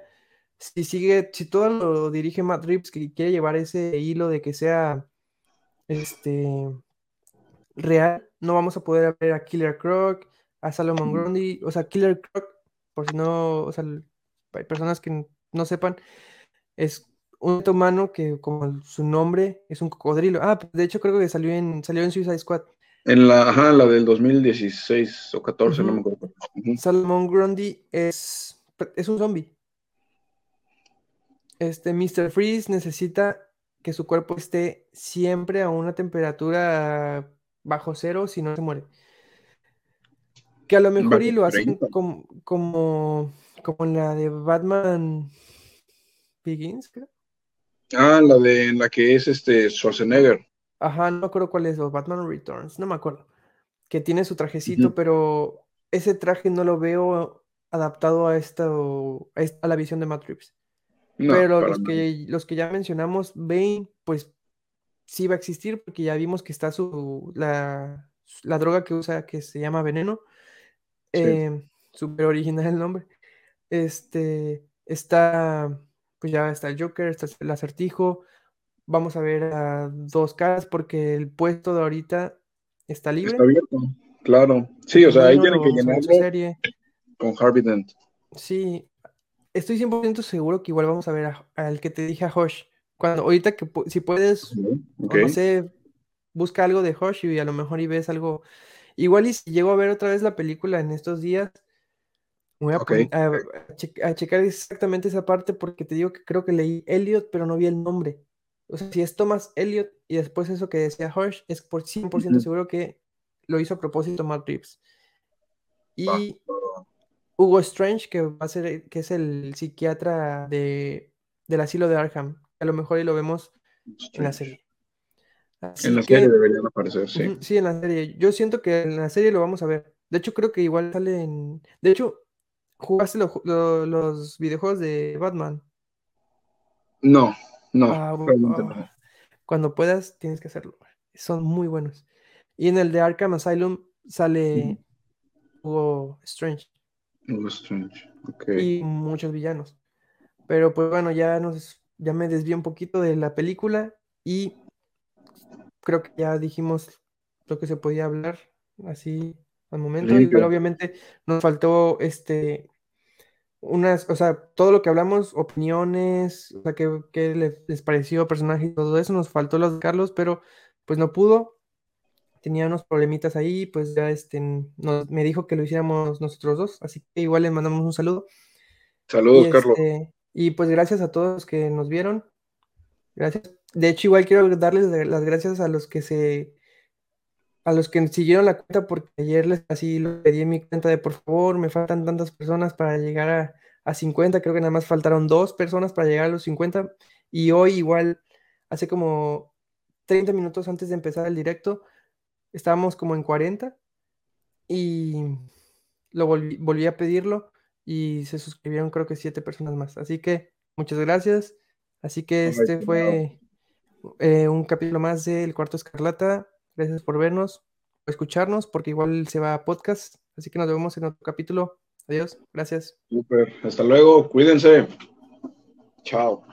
Si sigue, si todo lo dirige Matt Reeves, que quiere llevar ese hilo de que sea este real, no vamos a poder ver a Killer Croc, a Salomon Grundy, o sea, Killer Croc, por si no, o sea, hay personas que no sepan, es un humano que como su nombre es un cocodrilo. Ah, de hecho creo que salió en salió en Suicide Squad. En la, ajá, la del 2016 o 14, no me acuerdo. Ujú. Salomon Grundy es es un zombie. Este Mr. Freeze necesita que su cuerpo esté siempre a una temperatura bajo cero si no se muere. Que a lo mejor y lo hacen 30. como, como, como en la de Batman Begins, creo. Ah, la de la que es este Schwarzenegger. Ajá, no me acuerdo cuál es, o Batman Returns, no me acuerdo. Que tiene su trajecito, pero ese traje no lo veo adaptado a esta, a la visión de Matt Reeves. No, Pero los que, los que ya mencionamos, Bane, pues sí va a existir, porque ya vimos que está su, la, la droga que usa, que se llama veneno. Sí. Eh, súper original el nombre. Este, está, pues ya está el Joker, está el acertijo. Vamos a ver a dos caras porque el puesto de ahorita está libre. Está abierto. Claro. Sí, o sea, ahí tienen que llenarlo con Harvey Dent. Sí, estoy 100% seguro que igual vamos a ver al que te dije a Hosh. Cuando, ahorita que si puedes, no sé, busca algo de Hosh y a lo mejor y ves algo. Igual y si llego a ver otra vez la película en estos días, voy a, Ok. pon- a, a che- a checar exactamente esa parte porque te digo que creo que leí Elliot, pero no vi el nombre. O sea, si es Thomas Elliot y después eso que decía Hosh, es por 100% Ujú. seguro que lo hizo a propósito Matt Reeves. Y Hugo Strange, que va a ser, que es el psiquiatra de, del asilo de Arkham. A lo mejor y lo vemos en la serie. Así En la que, serie deberían aparecer, sí. sí, en la serie. Yo siento que en la serie lo vamos a ver. De hecho, creo que igual sale en. De hecho, ¿jugaste lo- lo- los videojuegos de Batman? No, no, Ah, ah. Cuando puedas, tienes que hacerlo. Son muy buenos. Y en el de Arkham Asylum sale Hugo Strange. Hugo Strange. Ok. y muchos villanos. Pero pues bueno, ya nos ya me desvié un poquito de la película y creo que ya dijimos lo que se podía hablar así al momento. Limpio. Igual obviamente nos faltó este unas, o sea, todo lo que hablamos, opiniones, o sea, qué, qué le- les pareció personaje y todo eso, nos faltó los de Carlos, pero pues no pudo. Tenía unos problemitas ahí, pues ya este nos- me dijo que lo hiciéramos nosotros dos, así que igual le mandamos un saludo. Saludos, Y, Carlos. este, y pues gracias a todos los que nos vieron. Gracias. De hecho, igual quiero darles las gracias a los que se, a los que siguieron la cuenta, porque ayer les así lo pedí en mi cuenta de por favor, me faltan tantas personas para llegar a, a 50, creo que nada más faltaron dos personas para llegar a los 50. Y hoy igual, hace como 30 minutos antes de empezar el directo, estábamos como en 40 y lo volví, volví a pedirlo y se suscribieron creo que siete personas más. Así que muchas gracias. Así que Ay, este fue eh, un capítulo más del Cuarto Escarlata. Gracias por vernos, escucharnos, porque igual se va a podcast. Así que nos vemos en otro capítulo. Adiós. Gracias. Súper. Hasta luego. Cuídense. Chao.